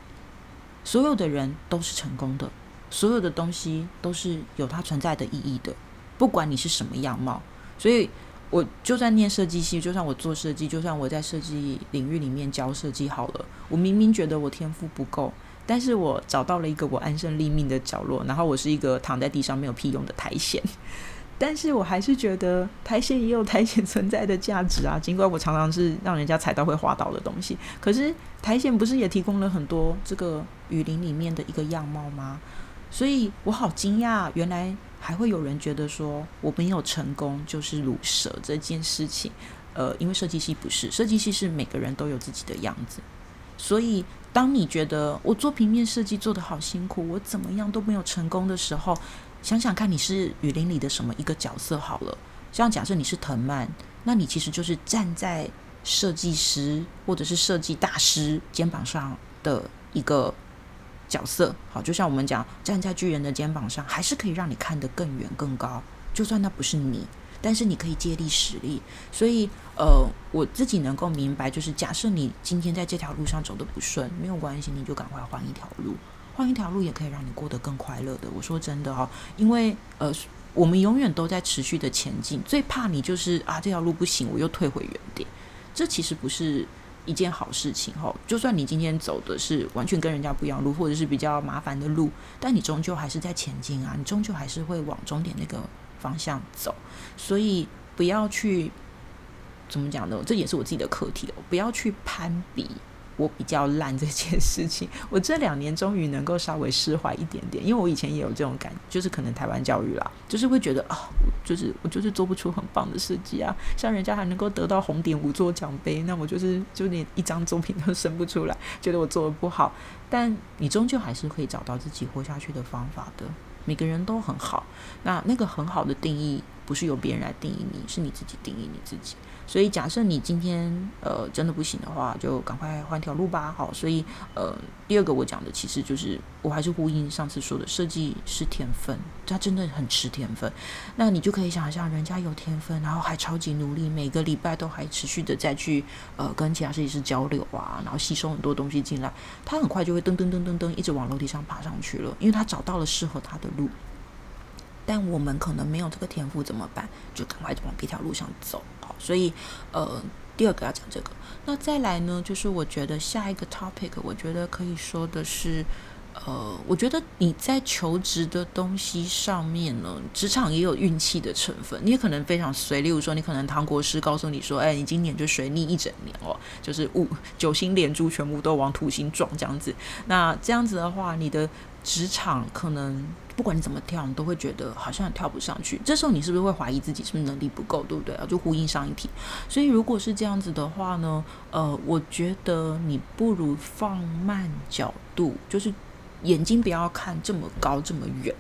所有的人都是成功的。所有的东西都是有它存在的意义的，不管你是什么样貌。所以，我就算念设计系，就算我做设计，就算我在设计领域里面教设计好了，我明明觉得我天赋不够，但是我找到了一个我安身立命的角落，然后我是一个躺在地上没有屁用的苔藓，但是我还是觉得苔藓也有苔藓存在的价值啊。尽管我常常是让人家踩到会滑倒的东西，可是苔藓不是也提供了很多这个雨林里面的一个样貌吗？所以我好惊讶，原来还会有人觉得说我没有成功就是乳蛇这件事情。呃，因为设计系不是设计系，是每个人都有自己的样子。所以当你觉得我做平面设计做的好辛苦，我怎么样都没有成功的时候，想想看你是雨林里的什么一个角色好了。像假设你是藤蔓，那你其实就是站在设计师或者是设计大师肩膀上的一个。角色好，就像我们讲，站在巨人的肩膀上，还是可以让你看得更远更高。就算那不是你，但是你可以借力使力。所以，呃，我自己能够明白，就是假设你今天在这条路上走的不顺，没有关系，你就赶快换一条路，换一条路也可以让你过得更快乐的。我说真的哦，因为呃，我们永远都在持续的前进，最怕你就是啊，这条路不行，我又退回原点。这其实不是。一件好事情哈，就算你今天走的是完全跟人家不一样路，或者是比较麻烦的路，但你终究还是在前进啊，你终究还是会往终点那个方向走，所以不要去怎么讲呢？这也是我自己的课题哦，不要去攀比。我比较烂这件事情，我这两年终于能够稍微释怀一点点，因为我以前也有这种感，就是可能台湾教育啦，就是会觉得啊，就是我就是做不出很棒的设计啊，像人家还能够得到红点五座奖杯，那我就是就连一张作品都生不出来，觉得我做的不好。但你终究还是可以找到自己活下去的方法的，每个人都很好，那那个很好的定义不是由别人来定义你，是你自己定义你自己。所以，假设你今天呃真的不行的话，就赶快换条路吧。好，所以呃，第二个我讲的其实就是，我还是呼应上次说的，设计是天分，他真的很吃天分。那你就可以想象，人家有天分，然后还超级努力，每个礼拜都还持续的再去呃跟其他设计师交流啊，然后吸收很多东西进来，他很快就会噔噔噔噔噔一直往楼梯上爬上去了，因为他找到了适合他的路。但我们可能没有这个天赋怎么办？就赶快往别条路上走。所以呃，第二个要讲这个。那再来呢，就是我觉得下一个 topic，我觉得可以说的是，呃，我觉得你在求职的东西上面呢，职场也有运气的成分。你也可能非常随，例如说，你可能唐国师告诉你说，哎，你今年就水逆一整年哦，就是五九星连珠全部都往土星撞这样子。那这样子的话，你的职场可能。不管你怎么跳，你都会觉得好像跳不上去。这时候你是不是会怀疑自己是不是能力不够，对不对？就呼应上一题。所以如果是这样子的话呢，呃，我觉得你不如放慢角度，就是眼睛不要看这么高这么远，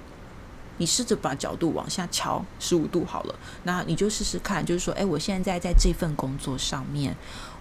你试着把角度往下调十五度好了。那你就试试看，就是说，哎，我现在在这份工作上面，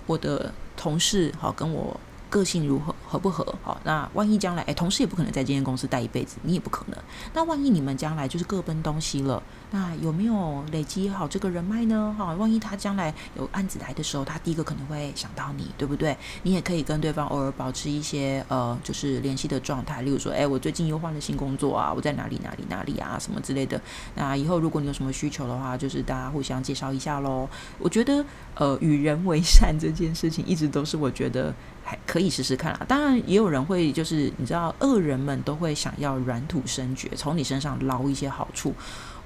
我的同事好跟我。个性如何合不合？好，那万一将来，哎，同事也不可能在这间公司待一辈子，你也不可能。那万一你们将来就是各奔东西了，那有没有累积好这个人脉呢？哈，万一他将来有案子来的时候，他第一个可能会想到你，对不对？你也可以跟对方偶尔保持一些呃，就是联系的状态，例如说，哎，我最近又换了新工作啊，我在哪里哪里哪里啊，什么之类的。那以后如果你有什么需求的话，就是大家互相介绍一下喽。我觉得，呃，与人为善这件事情，一直都是我觉得。还可以试试看啦，当然也有人会，就是你知道，恶人们都会想要软土生绝，从你身上捞一些好处，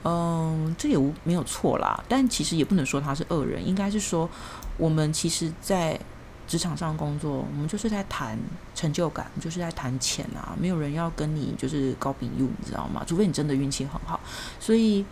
嗯，这也无没有错啦。但其实也不能说他是恶人，应该是说我们其实，在职场上工作，我们就是在谈成就感，就是在谈钱啊，没有人要跟你就是高比 u 你知道吗？除非你真的运气很好，所以。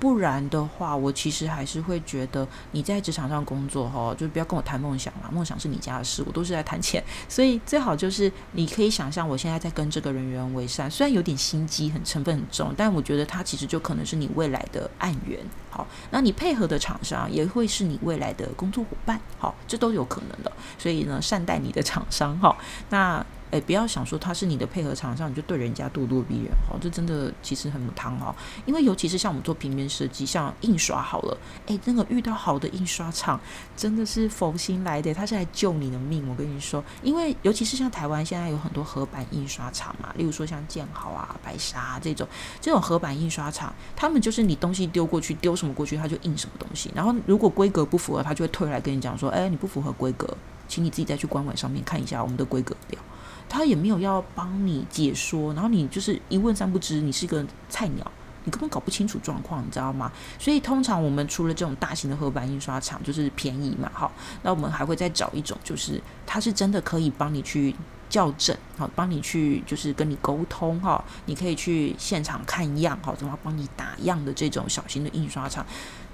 不然的话，我其实还是会觉得你在职场上工作哈，就不要跟我谈梦想了。梦想是你家的事，我都是在谈钱。所以最好就是你可以想象，我现在在跟这个人员为善，虽然有点心机，很成分很重，但我觉得他其实就可能是你未来的案源。好，那你配合的厂商也会是你未来的工作伙伴。好，这都有可能的。所以呢，善待你的厂商哈。那。哎，不要想说他是你的配合厂商，你就对人家咄咄逼人哈，这真的其实很不汤哈。因为尤其是像我们做平面设计，像印刷好了，哎，那个遇到好的印刷厂，真的是佛心来的，他是来救你的命。我跟你说，因为尤其是像台湾现在有很多合版印刷厂嘛，例如说像建豪啊、白沙这种这种合版印刷厂，他们就是你东西丢过去，丢什么过去，他就印什么东西。然后如果规格不符合，他就会退来跟你讲说，哎，你不符合规格，请你自己再去官网上面看一下我们的规格表。他也没有要帮你解说，然后你就是一问三不知，你是一个菜鸟，你根本搞不清楚状况，你知道吗？所以通常我们除了这种大型的合板印刷厂，就是便宜嘛，好，那我们还会再找一种，就是他是真的可以帮你去校正，好，帮你去就是跟你沟通哈，你可以去现场看样，好，怎么帮你打样的这种小型的印刷厂，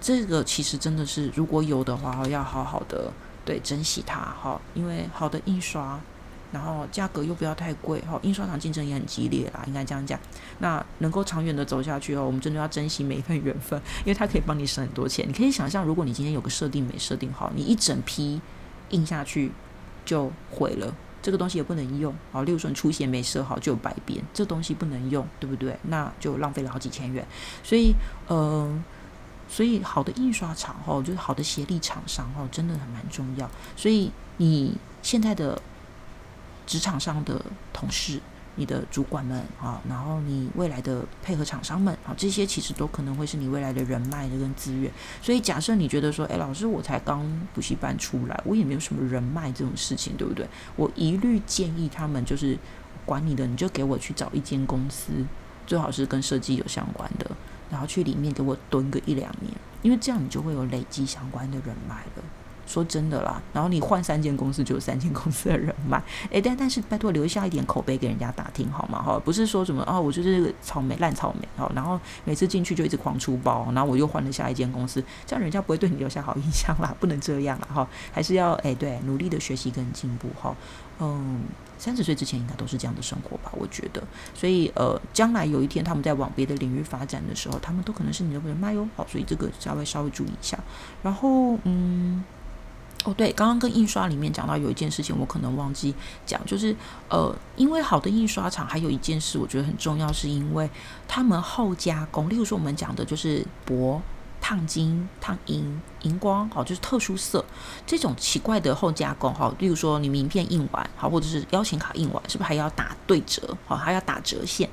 这个其实真的是如果有的话，要好好的对珍惜它哈，因为好的印刷。然后价格又不要太贵，哈，印刷厂竞争也很激烈啦，应该这样讲。那能够长远的走下去哦，我们真的要珍惜每一份缘分，因为它可以帮你省很多钱。你可以想象，如果你今天有个设定没设定好，你一整批印下去就毁了，这个东西也不能用。好，例如说你出血没设好就有白边，这东西不能用，对不对？那就浪费了好几千元。所以，呃，所以好的印刷厂哈，就是好的协力厂商哈，真的很蛮重要。所以你现在的。职场上的同事、你的主管们啊，然后你未来的配合厂商们啊，这些其实都可能会是你未来的人脉跟资源。所以假设你觉得说，哎，老师，我才刚补习班出来，我也没有什么人脉这种事情，对不对？我一律建议他们就是管你的，你就给我去找一间公司，最好是跟设计有相关的，然后去里面给我蹲个一两年，因为这样你就会有累积相关的人脉了。说真的啦，然后你换三间公司就有三间公司的人脉，诶，但但是拜托留下一点口碑给人家打听好吗？哈，不是说什么啊，我就是草莓烂草莓，哈，然后每次进去就一直狂出包，然后我又换了下一间公司，这样人家不会对你留下好印象啦，不能这样啦，哈，还是要诶，对，努力的学习跟进步哈，嗯，三十岁之前应该都是这样的生活吧，我觉得，所以呃，将来有一天他们在往别的领域发展的时候，他们都可能是你的人脉哦，好，所以这个稍微稍微注意一下，然后嗯。哦，对，刚刚跟印刷里面讲到有一件事情，我可能忘记讲，就是呃，因为好的印刷厂还有一件事，我觉得很重要，是因为他们后加工，例如说我们讲的就是铂、烫金、烫银、荧光，好，就是特殊色这种奇怪的后加工，好，例如说你名片印完，好，或者是邀请卡印完，是不是还要打对折，好，还要打折线？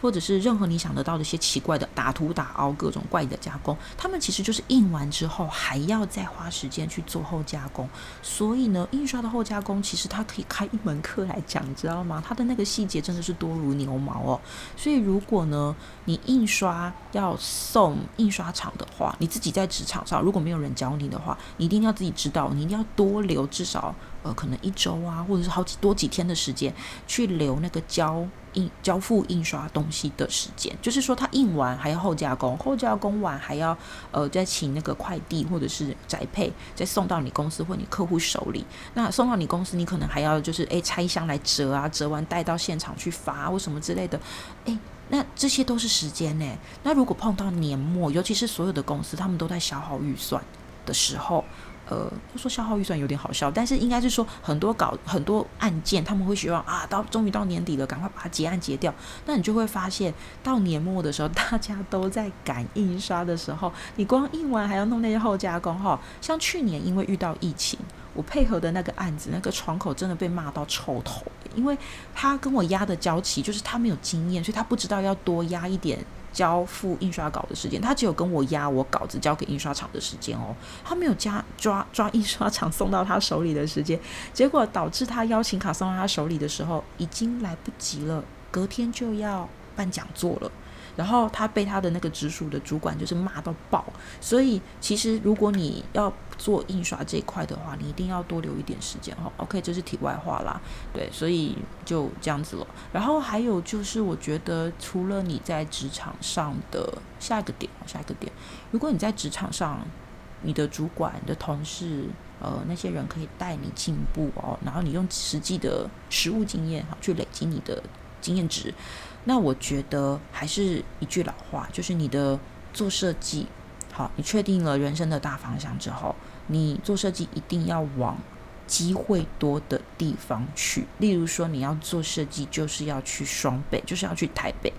或者是任何你想得到的一些奇怪的打图打凹各种怪异的加工，他们其实就是印完之后还要再花时间去做后加工。所以呢，印刷的后加工其实它可以开一门课来讲，你知道吗？它的那个细节真的是多如牛毛哦。所以如果呢，你印刷要送印刷厂的话，你自己在职场上如果没有人教你的话，你一定要自己知道，你一定要多留至少呃可能一周啊，或者是好几多几天的时间去留那个胶。印交付印刷东西的时间，就是说他印完还要后加工，后加工完还要呃再请那个快递或者是宅配再送到你公司或你客户手里。那送到你公司，你可能还要就是诶拆箱来折啊，折完带到现场去发或什么之类的。诶，那这些都是时间呢。那如果碰到年末，尤其是所有的公司他们都在消耗预算的时候。呃，就说消耗预算有点好笑，但是应该是说很多稿很多案件，他们会希望啊，到终于到年底了，赶快把它结案结掉。那你就会发现，到年末的时候，大家都在赶印刷的时候，你光印完还要弄那些后加工哈。像去年因为遇到疫情，我配合的那个案子，那个窗口真的被骂到臭头，因为他跟我压的交期就是他没有经验，所以他不知道要多压一点。交付印刷稿的时间，他只有跟我压我稿子交给印刷厂的时间哦，他没有加抓抓印刷厂送到他手里的时间，结果导致他邀请卡送到他手里的时候已经来不及了，隔天就要办讲座了，然后他被他的那个直属的主管就是骂到爆，所以其实如果你要做印刷这一块的话，你一定要多留一点时间哈。OK，这是题外话啦，对，所以就这样子了。然后还有就是，我觉得除了你在职场上的下一个点，下一个点，如果你在职场上，你的主管、你的同事，呃，那些人可以带你进步哦，然后你用实际的实务经验哈去累积你的经验值，那我觉得还是一句老话，就是你的做设计。好，你确定了人生的大方向之后，你做设计一定要往机会多的地方去。例如说，你要做设计，就是要去双北，就是要去台北，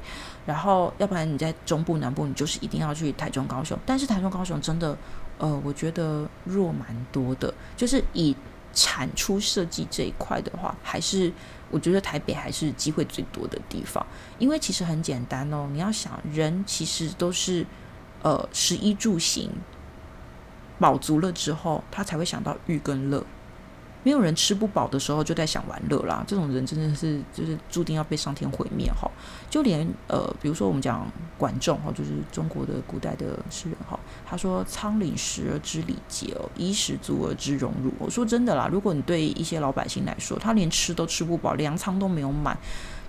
然后要不然你在中部、南部，你就是一定要去台中、高雄。但是台中、高雄真的，呃，我觉得弱蛮多的。就是以产出设计这一块的话，还是我觉得台北还是机会最多的地方。因为其实很简单哦，你要想，人其实都是。呃，食衣住行饱足了之后，他才会想到欲跟乐。没有人吃不饱的时候就在想玩乐啦。这种人真的是就是注定要被上天毁灭哈。就连呃，比如说我们讲管仲哈，就是中国的古代的诗人哈，他说：“仓廪实而知礼节，衣食足而知荣辱。”我说真的啦，如果你对一些老百姓来说，他连吃都吃不饱，粮仓都没有满。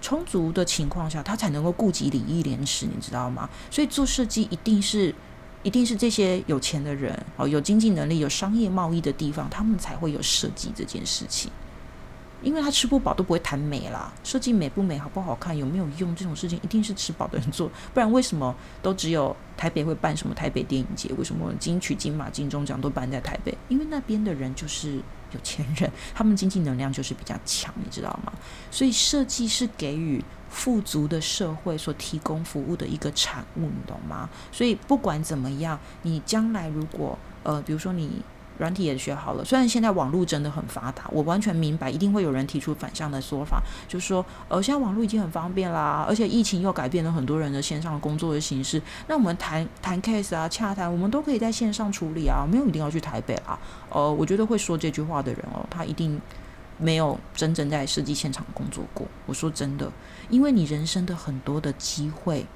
充足的情况下，他才能够顾及礼义廉耻，你知道吗？所以做设计一定是，一定是这些有钱的人哦，有经济能力、有商业贸易的地方，他们才会有设计这件事情。因为他吃不饱都不会谈美啦，设计美不美、好不好看、有没有用这种事情，一定是吃饱的人做，不然为什么都只有台北会办什么台北电影节？为什么金曲、金马、金钟奖都办在台北？因为那边的人就是。有钱人，他们经济能量就是比较强，你知道吗？所以设计是给予富足的社会所提供服务的一个产物，你懂吗？所以不管怎么样，你将来如果呃，比如说你。软体也学好了，虽然现在网络真的很发达，我完全明白，一定会有人提出反向的说法，就说，呃，现在网络已经很方便啦，而且疫情又改变了很多人的线上工作的形式，那我们谈谈 case 啊，洽谈，我们都可以在线上处理啊，没有一定要去台北啦。呃，我觉得会说这句话的人哦，他一定没有真正在设计现场工作过。我说真的，因为你人生的很多的机会。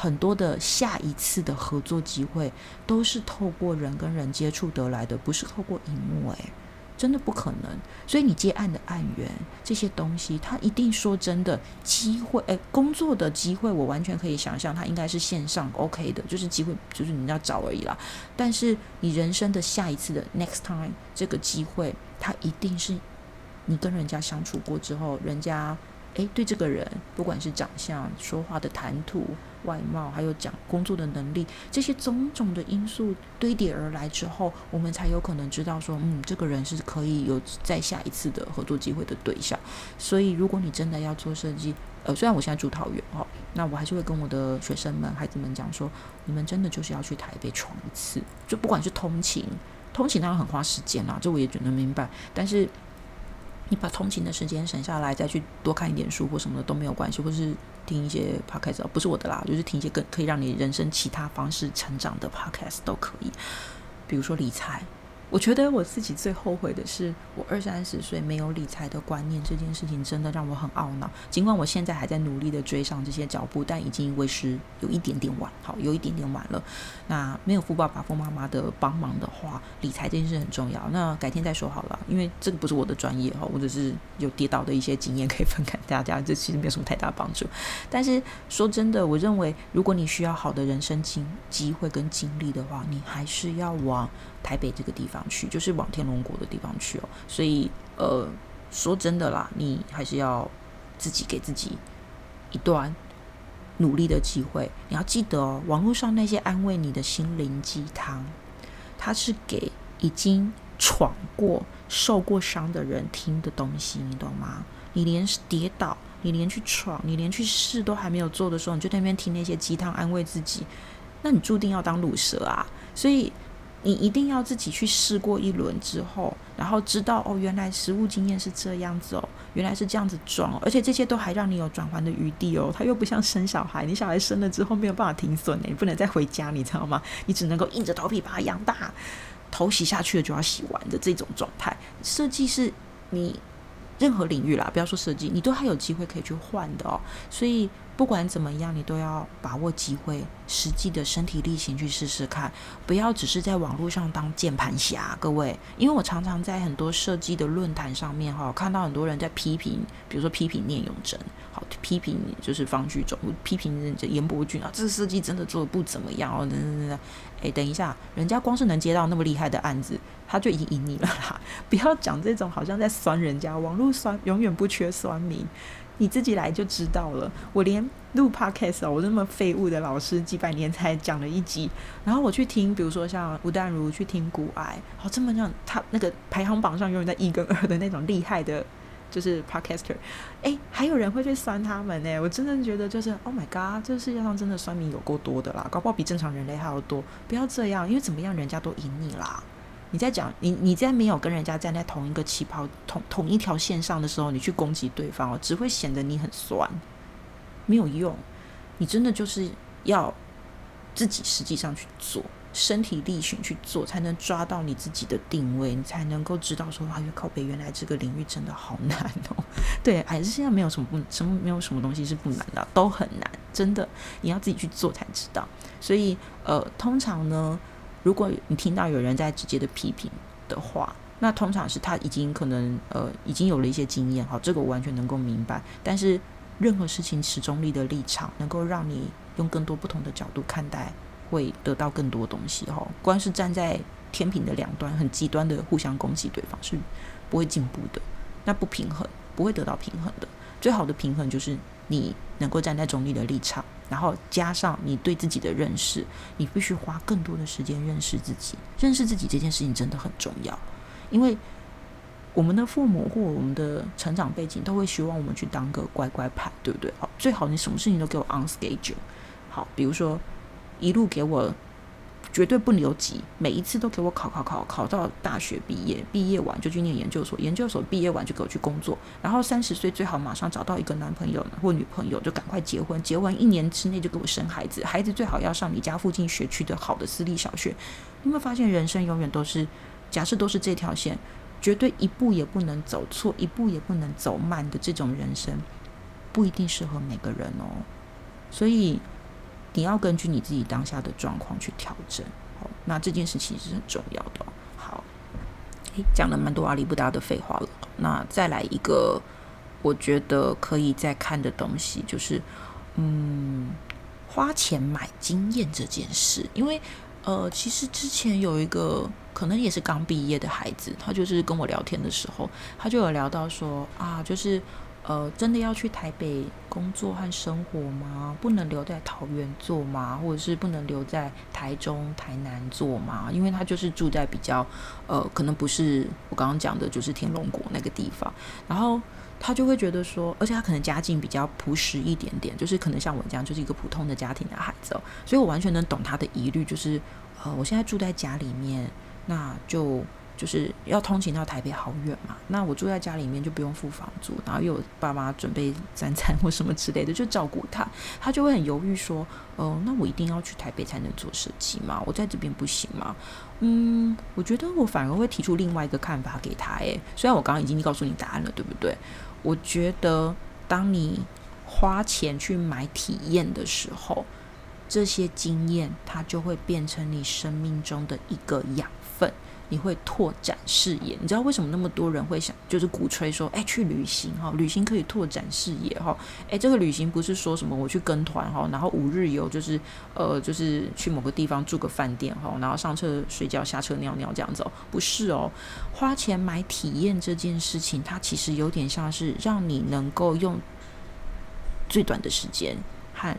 很多的下一次的合作机会都是透过人跟人接触得来的，不是透过荧幕，诶，真的不可能。所以你接案的案源这些东西，它一定说真的机会，诶，工作的机会，我完全可以想象，它应该是线上 OK 的，就是机会，就是你要找而已啦。但是你人生的下一次的 next time 这个机会，它一定是你跟人家相处过之后，人家。诶，对这个人，不管是长相、说话的谈吐、外貌，还有讲工作的能力，这些种种的因素堆叠而来之后，我们才有可能知道说，嗯，这个人是可以有再下一次的合作机会的对象。所以，如果你真的要做设计，呃，虽然我现在住桃园哦，那我还是会跟我的学生们、孩子们讲说，你们真的就是要去台北闯一次，就不管是通勤，通勤当然很花时间啦，这我也觉得明白，但是。你把通勤的时间省下来，再去多看一点书或什么的都没有关系，或是听一些 podcast，不是我的啦，就是听一些更可以让你人生其他方式成长的 podcast 都可以，比如说理财。我觉得我自己最后悔的是，我二三十岁没有理财的观念，这件事情真的让我很懊恼。尽管我现在还在努力的追上这些脚步，但已经为时有一点点晚，好，有一点点晚了。那没有富爸爸、富妈妈的帮忙的话，理财这件事很重要。那改天再说好了，因为这个不是我的专业哈，我只是有跌倒的一些经验可以分给大家，这其实没有什么太大帮助。但是说真的，我认为如果你需要好的人生经机会跟经历的话，你还是要往。台北这个地方去，就是往天龙国的地方去哦。所以，呃，说真的啦，你还是要自己给自己一段努力的机会。你要记得哦，网络上那些安慰你的心灵鸡汤，它是给已经闯过、受过伤的人听的东西，你懂吗？你连跌倒，你连去闯，你连去试都还没有做的时候，你就在那边听那些鸡汤安慰自己，那你注定要当卤蛇啊！所以。你一定要自己去试过一轮之后，然后知道哦，原来实物经验是这样子哦，原来是这样子装，而且这些都还让你有转换的余地哦。它又不像生小孩，你小孩生了之后没有办法停损你不能再回家，你知道吗？你只能够硬着头皮把它养大，头洗下去了就要洗完的这种状态。设计是你任何领域啦，不要说设计，你都还有机会可以去换的哦。所以不管怎么样，你都要把握机会，实际的身体力行去试试看，不要只是在网络上当键盘侠，各位。因为我常常在很多设计的论坛上面哈，看到很多人在批评，比如说批评聂永贞，好批评就是方旭中，批评这严伯俊啊，这个设计真的做的不怎么样哦，等等等等。哎，等一下，人家光是能接到那么厉害的案子，他就已经赢你了啦！不要讲这种好像在酸人家，网络酸永远不缺酸民。你自己来就知道了。我连录 podcast 哦，我那么废物的老师，几百年才讲了一集，然后我去听，比如说像吴淡如去听古癌，好这么样，他那个排行榜上永远在一跟二的那种厉害的，就是 podcaster，哎，还有人会去酸他们呢？我真的觉得就是 Oh my God，这世界上真的酸民有够多的啦，搞不好比正常人类还要多。不要这样，因为怎么样，人家都赢你啦。你在讲你你在没有跟人家站在同一个起跑同同一条线上的时候，你去攻击对方哦，只会显得你很酸，没有用。你真的就是要自己实际上去做，身体力行去做，才能抓到你自己的定位，你才能够知道说啊，靠北原来这个领域真的好难哦。对，还是现在没有什么不什么没有什么东西是不难的，都很难，真的你要自己去做才知道。所以呃，通常呢。如果你听到有人在直接的批评的话，那通常是他已经可能呃已经有了一些经验，好，这个我完全能够明白。但是任何事情持中立的立场，能够让你用更多不同的角度看待，会得到更多东西哈。光是站在天平的两端，很极端的互相攻击对方，是不会进步的。那不平衡，不会得到平衡的。最好的平衡就是你能够站在中立的立场。然后加上你对自己的认识，你必须花更多的时间认识自己。认识自己这件事情真的很重要，因为我们的父母或我们的成长背景都会希望我们去当个乖乖牌，对不对？好，最好你什么事情都给我 on schedule。好，比如说一路给我。绝对不留级，每一次都给我考考考，考到大学毕业，毕业完就去念研究所，研究所毕业完就给我去工作，然后三十岁最好马上找到一个男朋友或女朋友，就赶快结婚，结婚一年之内就给我生孩子，孩子最好要上你家附近学区的好的私立小学。你会发现人生永远都是，假设都是这条线，绝对一步也不能走错，一步也不能走慢的这种人生，不一定适合每个人哦，所以。你要根据你自己当下的状况去调整，好，那这件事情是很重要的。好，讲了蛮多阿里不达的废话了，那再来一个，我觉得可以再看的东西，就是，嗯，花钱买经验这件事，因为，呃，其实之前有一个可能也是刚毕业的孩子，他就是跟我聊天的时候，他就有聊到说啊，就是。呃，真的要去台北工作和生活吗？不能留在桃园做吗？或者是不能留在台中、台南做吗？因为他就是住在比较呃，可能不是我刚刚讲的，就是天龙国那个地方。然后他就会觉得说，而且他可能家境比较朴实一点点，就是可能像我这样，就是一个普通的家庭的孩子。所以我完全能懂他的疑虑，就是呃，我现在住在家里面，那就。就是要通勤到台北好远嘛，那我住在家里面就不用付房租，然后又有爸妈准备三餐或什么之类的，就照顾他，他就会很犹豫说，哦，那我一定要去台北才能做设计吗？我在这边不行吗？嗯，我觉得我反而会提出另外一个看法给他，诶，虽然我刚刚已经告诉你答案了，对不对？我觉得当你花钱去买体验的时候，这些经验它就会变成你生命中的一个养。你会拓展视野，你知道为什么那么多人会想，就是鼓吹说，哎，去旅行哈，旅行可以拓展视野哈，哎，这个旅行不是说什么我去跟团哈，然后五日游就是呃，就是去某个地方住个饭店哈，然后上车睡觉，下车尿尿这样子哦，不是哦，花钱买体验这件事情，它其实有点像是让你能够用最短的时间和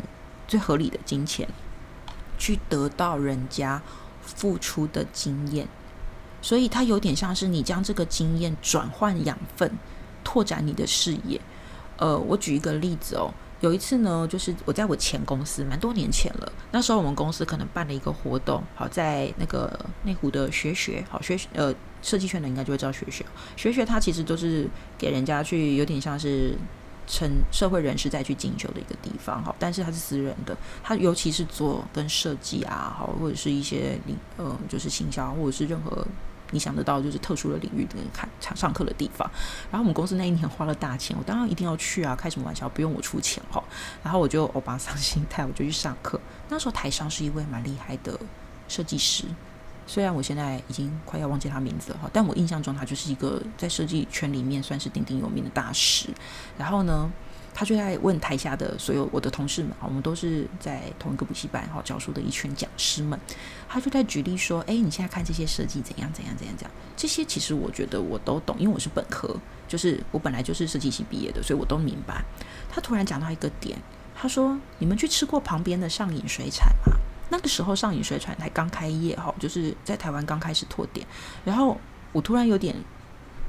最合理的金钱，去得到人家付出的经验。所以它有点像是你将这个经验转换养分，拓展你的视野。呃，我举一个例子哦，有一次呢，就是我在我前公司，蛮多年前了。那时候我们公司可能办了一个活动，好在那个内湖的学学，好学呃设计圈的应该就会知道学学。学学它其实都是给人家去有点像是。成社会人士再去进修的一个地方，哈，但是它是私人的，它尤其是做跟设计啊，好或者是一些领，呃，就是行销或者是任何你想得到就是特殊的领域的看上上课的地方。然后我们公司那一年花了大钱，我当然一定要去啊！开什么玩笑，不用我出钱哈。然后我就欧巴桑心态，我就去上课。那时候台上是一位蛮厉害的设计师，虽然我现在已经快要忘记他名字了哈，但我印象中他就是一个在设计圈里面算是鼎鼎有名的大师。然后呢？他就在问台下的所有我的同事们，我们都是在同一个补习班哈教书的一群讲师们，他就在举例说：“哎，你现在看这些设计怎样怎样怎样讲？这些其实我觉得我都懂，因为我是本科，就是我本来就是设计系毕业的，所以我都明白。”他突然讲到一个点，他说：“你们去吃过旁边的上影水产吗？那个时候上影水产才刚开业哈，就是在台湾刚开始拓点。然后我突然有点。”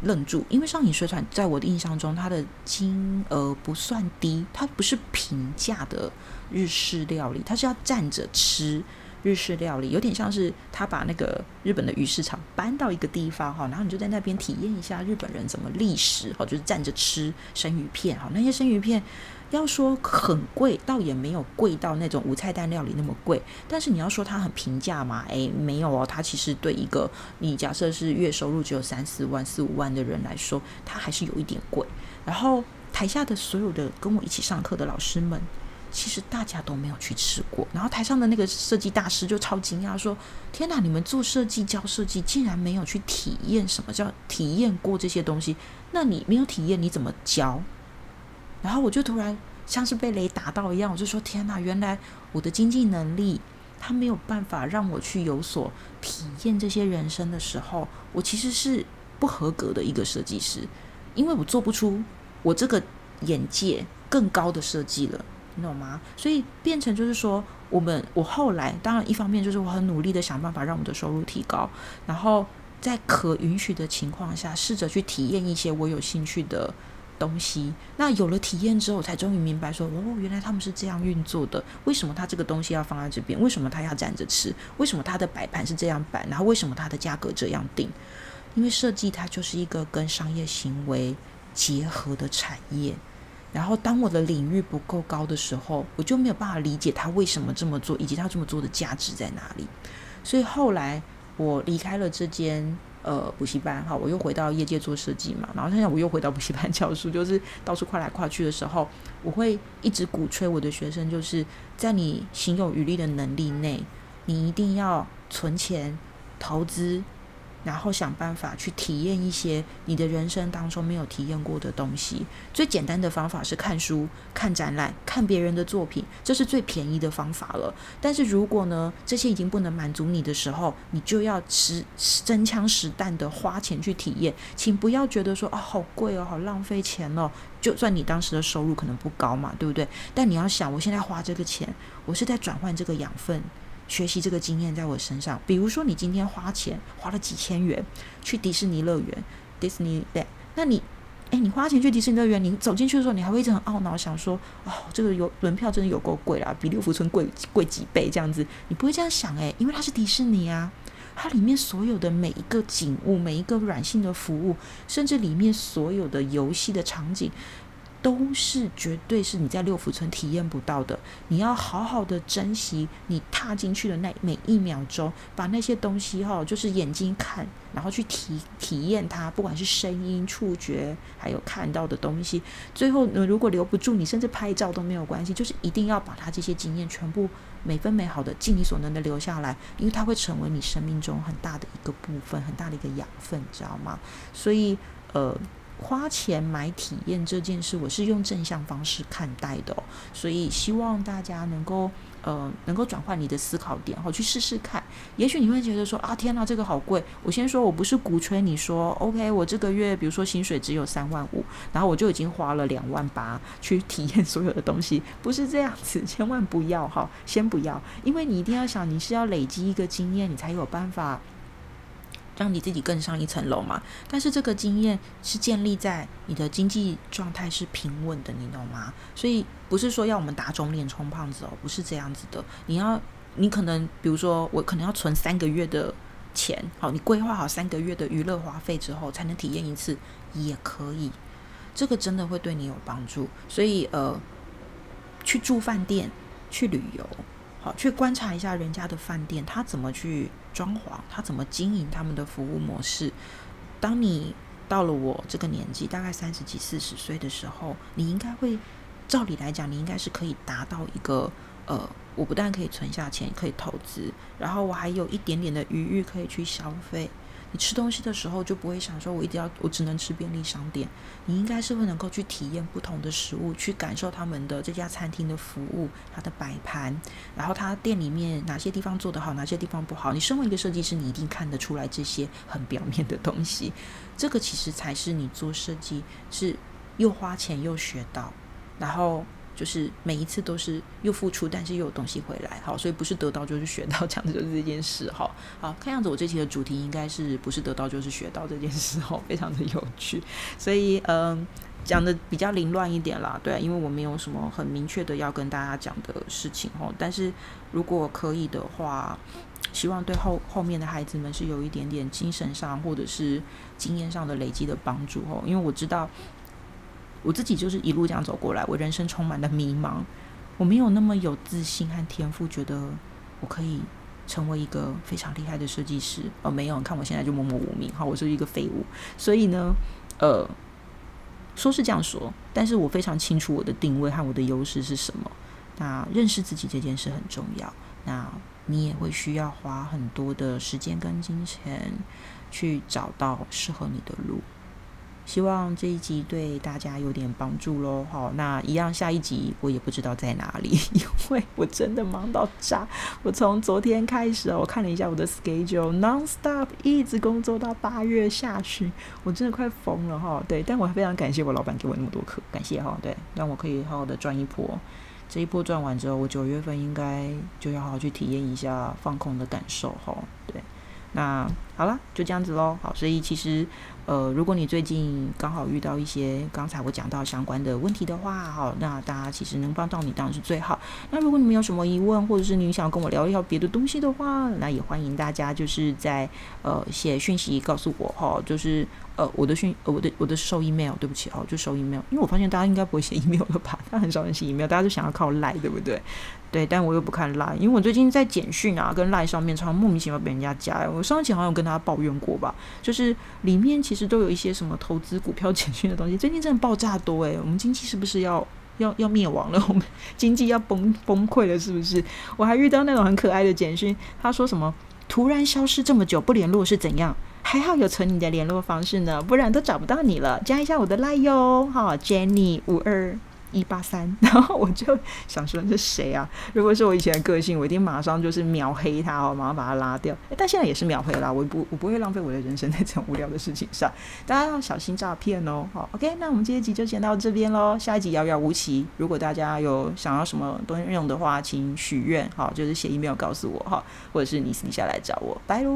愣住，因为上影水产在我的印象中，它的金额不算低，它不是平价的日式料理，它是要站着吃日式料理，有点像是他把那个日本的鱼市场搬到一个地方哈，然后你就在那边体验一下日本人怎么历史哈，就是站着吃生鱼片哈，那些生鱼片。要说很贵，倒也没有贵到那种无菜单料理那么贵。但是你要说它很平价嘛？诶，没有哦。它其实对一个你假设是月收入只有三四万、四五万的人来说，它还是有一点贵。然后台下的所有的跟我一起上课的老师们，其实大家都没有去吃过。然后台上的那个设计大师就超惊讶说：“天哪，你们做设计教设计，竟然没有去体验什么叫体验过这些东西？那你没有体验，你怎么教？”然后我就突然像是被雷打到一样，我就说：“天哪！原来我的经济能力，他没有办法让我去有所体验这些人生的时候，我其实是不合格的一个设计师，因为我做不出我这个眼界更高的设计了，你懂吗？所以变成就是说，我们我后来当然一方面就是我很努力的想办法让我们的收入提高，然后在可允许的情况下，试着去体验一些我有兴趣的。”东西，那有了体验之后，才终于明白说，哦，原来他们是这样运作的。为什么他这个东西要放在这边？为什么他要站着吃？为什么他的摆盘是这样摆？然后为什么他的价格这样定？因为设计它就是一个跟商业行为结合的产业。然后当我的领域不够高的时候，我就没有办法理解他为什么这么做，以及他这么做的价值在哪里。所以后来我离开了这间。呃，补习班哈，我又回到业界做设计嘛，然后现在我又回到补习班教书，就是到处跨来跨去的时候，我会一直鼓吹我的学生，就是在你行有余力的能力内，你一定要存钱投资。然后想办法去体验一些你的人生当中没有体验过的东西。最简单的方法是看书、看展览、看别人的作品，这是最便宜的方法了。但是如果呢，这些已经不能满足你的时候，你就要实真枪实弹的花钱去体验。请不要觉得说啊，好贵哦，好浪费钱哦。就算你当时的收入可能不高嘛，对不对？但你要想，我现在花这个钱，我是在转换这个养分。学习这个经验在我身上，比如说你今天花钱花了几千元去迪士尼乐园，Disneyland，那你，哎，你花钱去迪士尼乐园，你走进去的时候，你还会一直很懊恼，想说，哦，这个有门票真的有够贵啦，比六福村贵贵几倍这样子，你不会这样想诶，因为它是迪士尼啊，它里面所有的每一个景物，每一个软性的服务，甚至里面所有的游戏的场景。都是绝对是你在六福村体验不到的。你要好好的珍惜你踏进去的那每一秒钟，把那些东西哈，就是眼睛看，然后去体体验它，不管是声音、触觉，还有看到的东西。最后，呢，如果留不住你，甚至拍照都没有关系，就是一定要把它这些经验全部每分每好的尽你所能的留下来，因为它会成为你生命中很大的一个部分，很大的一个养分，你知道吗？所以，呃。花钱买体验这件事，我是用正向方式看待的，所以希望大家能够呃能够转换你的思考点，然后去试试看。也许你会觉得说啊，天哪，这个好贵。我先说我不是鼓吹你说，OK，我这个月比如说薪水只有三万五，然后我就已经花了两万八去体验所有的东西，不是这样子，千万不要哈，先不要，因为你一定要想，你是要累积一个经验，你才有办法。让你自己更上一层楼嘛？但是这个经验是建立在你的经济状态是平稳的，你懂吗？所以不是说要我们打肿脸充胖子哦，不是这样子的。你要，你可能比如说，我可能要存三个月的钱，好，你规划好三个月的娱乐花费之后，才能体验一次，也可以。这个真的会对你有帮助。所以呃，去住饭店，去旅游。好，去观察一下人家的饭店，他怎么去装潢，他怎么经营他们的服务模式。当你到了我这个年纪，大概三十几、四十岁的时候，你应该会，照理来讲，你应该是可以达到一个，呃，我不但可以存下钱，可以投资，然后我还有一点点的余裕可以去消费。你吃东西的时候就不会想说，我一定要我只能吃便利商店。你应该是会能够去体验不同的食物，去感受他们的这家餐厅的服务，它的摆盘，然后它店里面哪些地方做得好，哪些地方不好。你身为一个设计师，你一定看得出来这些很表面的东西。这个其实才是你做设计是又花钱又学到，然后。就是每一次都是又付出，但是又有东西回来，好，所以不是得到就是学到，讲的就是这件事，哈，好，看样子我这期的主题应该是不是得到就是学到这件事，哈，非常的有趣，所以嗯，讲的比较凌乱一点啦，对，因为我没有什么很明确的要跟大家讲的事情，哦，但是如果可以的话，希望对后后面的孩子们是有一点点精神上或者是经验上的累积的帮助，哦，因为我知道。我自己就是一路这样走过来，我人生充满了迷茫，我没有那么有自信和天赋，觉得我可以成为一个非常厉害的设计师。哦，没有，你看我现在就默默无名，好，我是一个废物。所以呢，呃，说是这样说，但是我非常清楚我的定位和我的优势是什么。那认识自己这件事很重要。那你也会需要花很多的时间跟金钱去找到适合你的路。希望这一集对大家有点帮助喽。好，那一样下一集我也不知道在哪里，因为我真的忙到炸。我从昨天开始，我看了一下我的 schedule，non stop 一直工作到八月下旬，我真的快疯了哈。对，但我非常感谢我老板给我那么多课，感谢哈。对，让我可以好好的赚一波。这一波赚完之后，我九月份应该就要好好去体验一下放空的感受哈。对，那好了，就这样子喽。好，所以其实。呃，如果你最近刚好遇到一些刚才我讲到相关的问题的话，好，那大家其实能帮到你当然是最好。那如果你们有什么疑问，或者是你想跟我聊一聊别的东西的话，那也欢迎大家就是在呃写讯息告诉我哈，就是呃我的讯我的我的收 email，对不起哦，就收 email，因为我发现大家应该不会写 email 了吧？他很少人写 email，大家都想要靠赖，对不对？对，但我又不看赖，因为我最近在简讯啊跟赖上面常常莫名其妙被人家加。我上一期好像有跟他抱怨过吧，就是里面其实都有一些什么投资股票 简讯的东西。最近真的爆炸多诶，我们经济是不是要要要灭亡了？我们 经济要崩崩溃了是不是？我还遇到那种很可爱的简讯，他说什么突然消失这么久不联络是怎样？还好有存你的联络方式呢，不然都找不到你了。加一下我的赖哟，哈，Jenny 五二。一八三，然后我就想说这谁啊？如果是我以前的个性，我一定马上就是秒黑他哦，马上把他拉掉。但现在也是秒黑啦，我不我不会浪费我的人生 在这种无聊的事情上。大家要小心诈骗哦。好，OK，那我们这一集就先到这边喽。下一集遥遥无期。如果大家有想要什么东西用的话，请许愿，好，就是写 email 告诉我哈，或者是你私底下来找我。拜喽。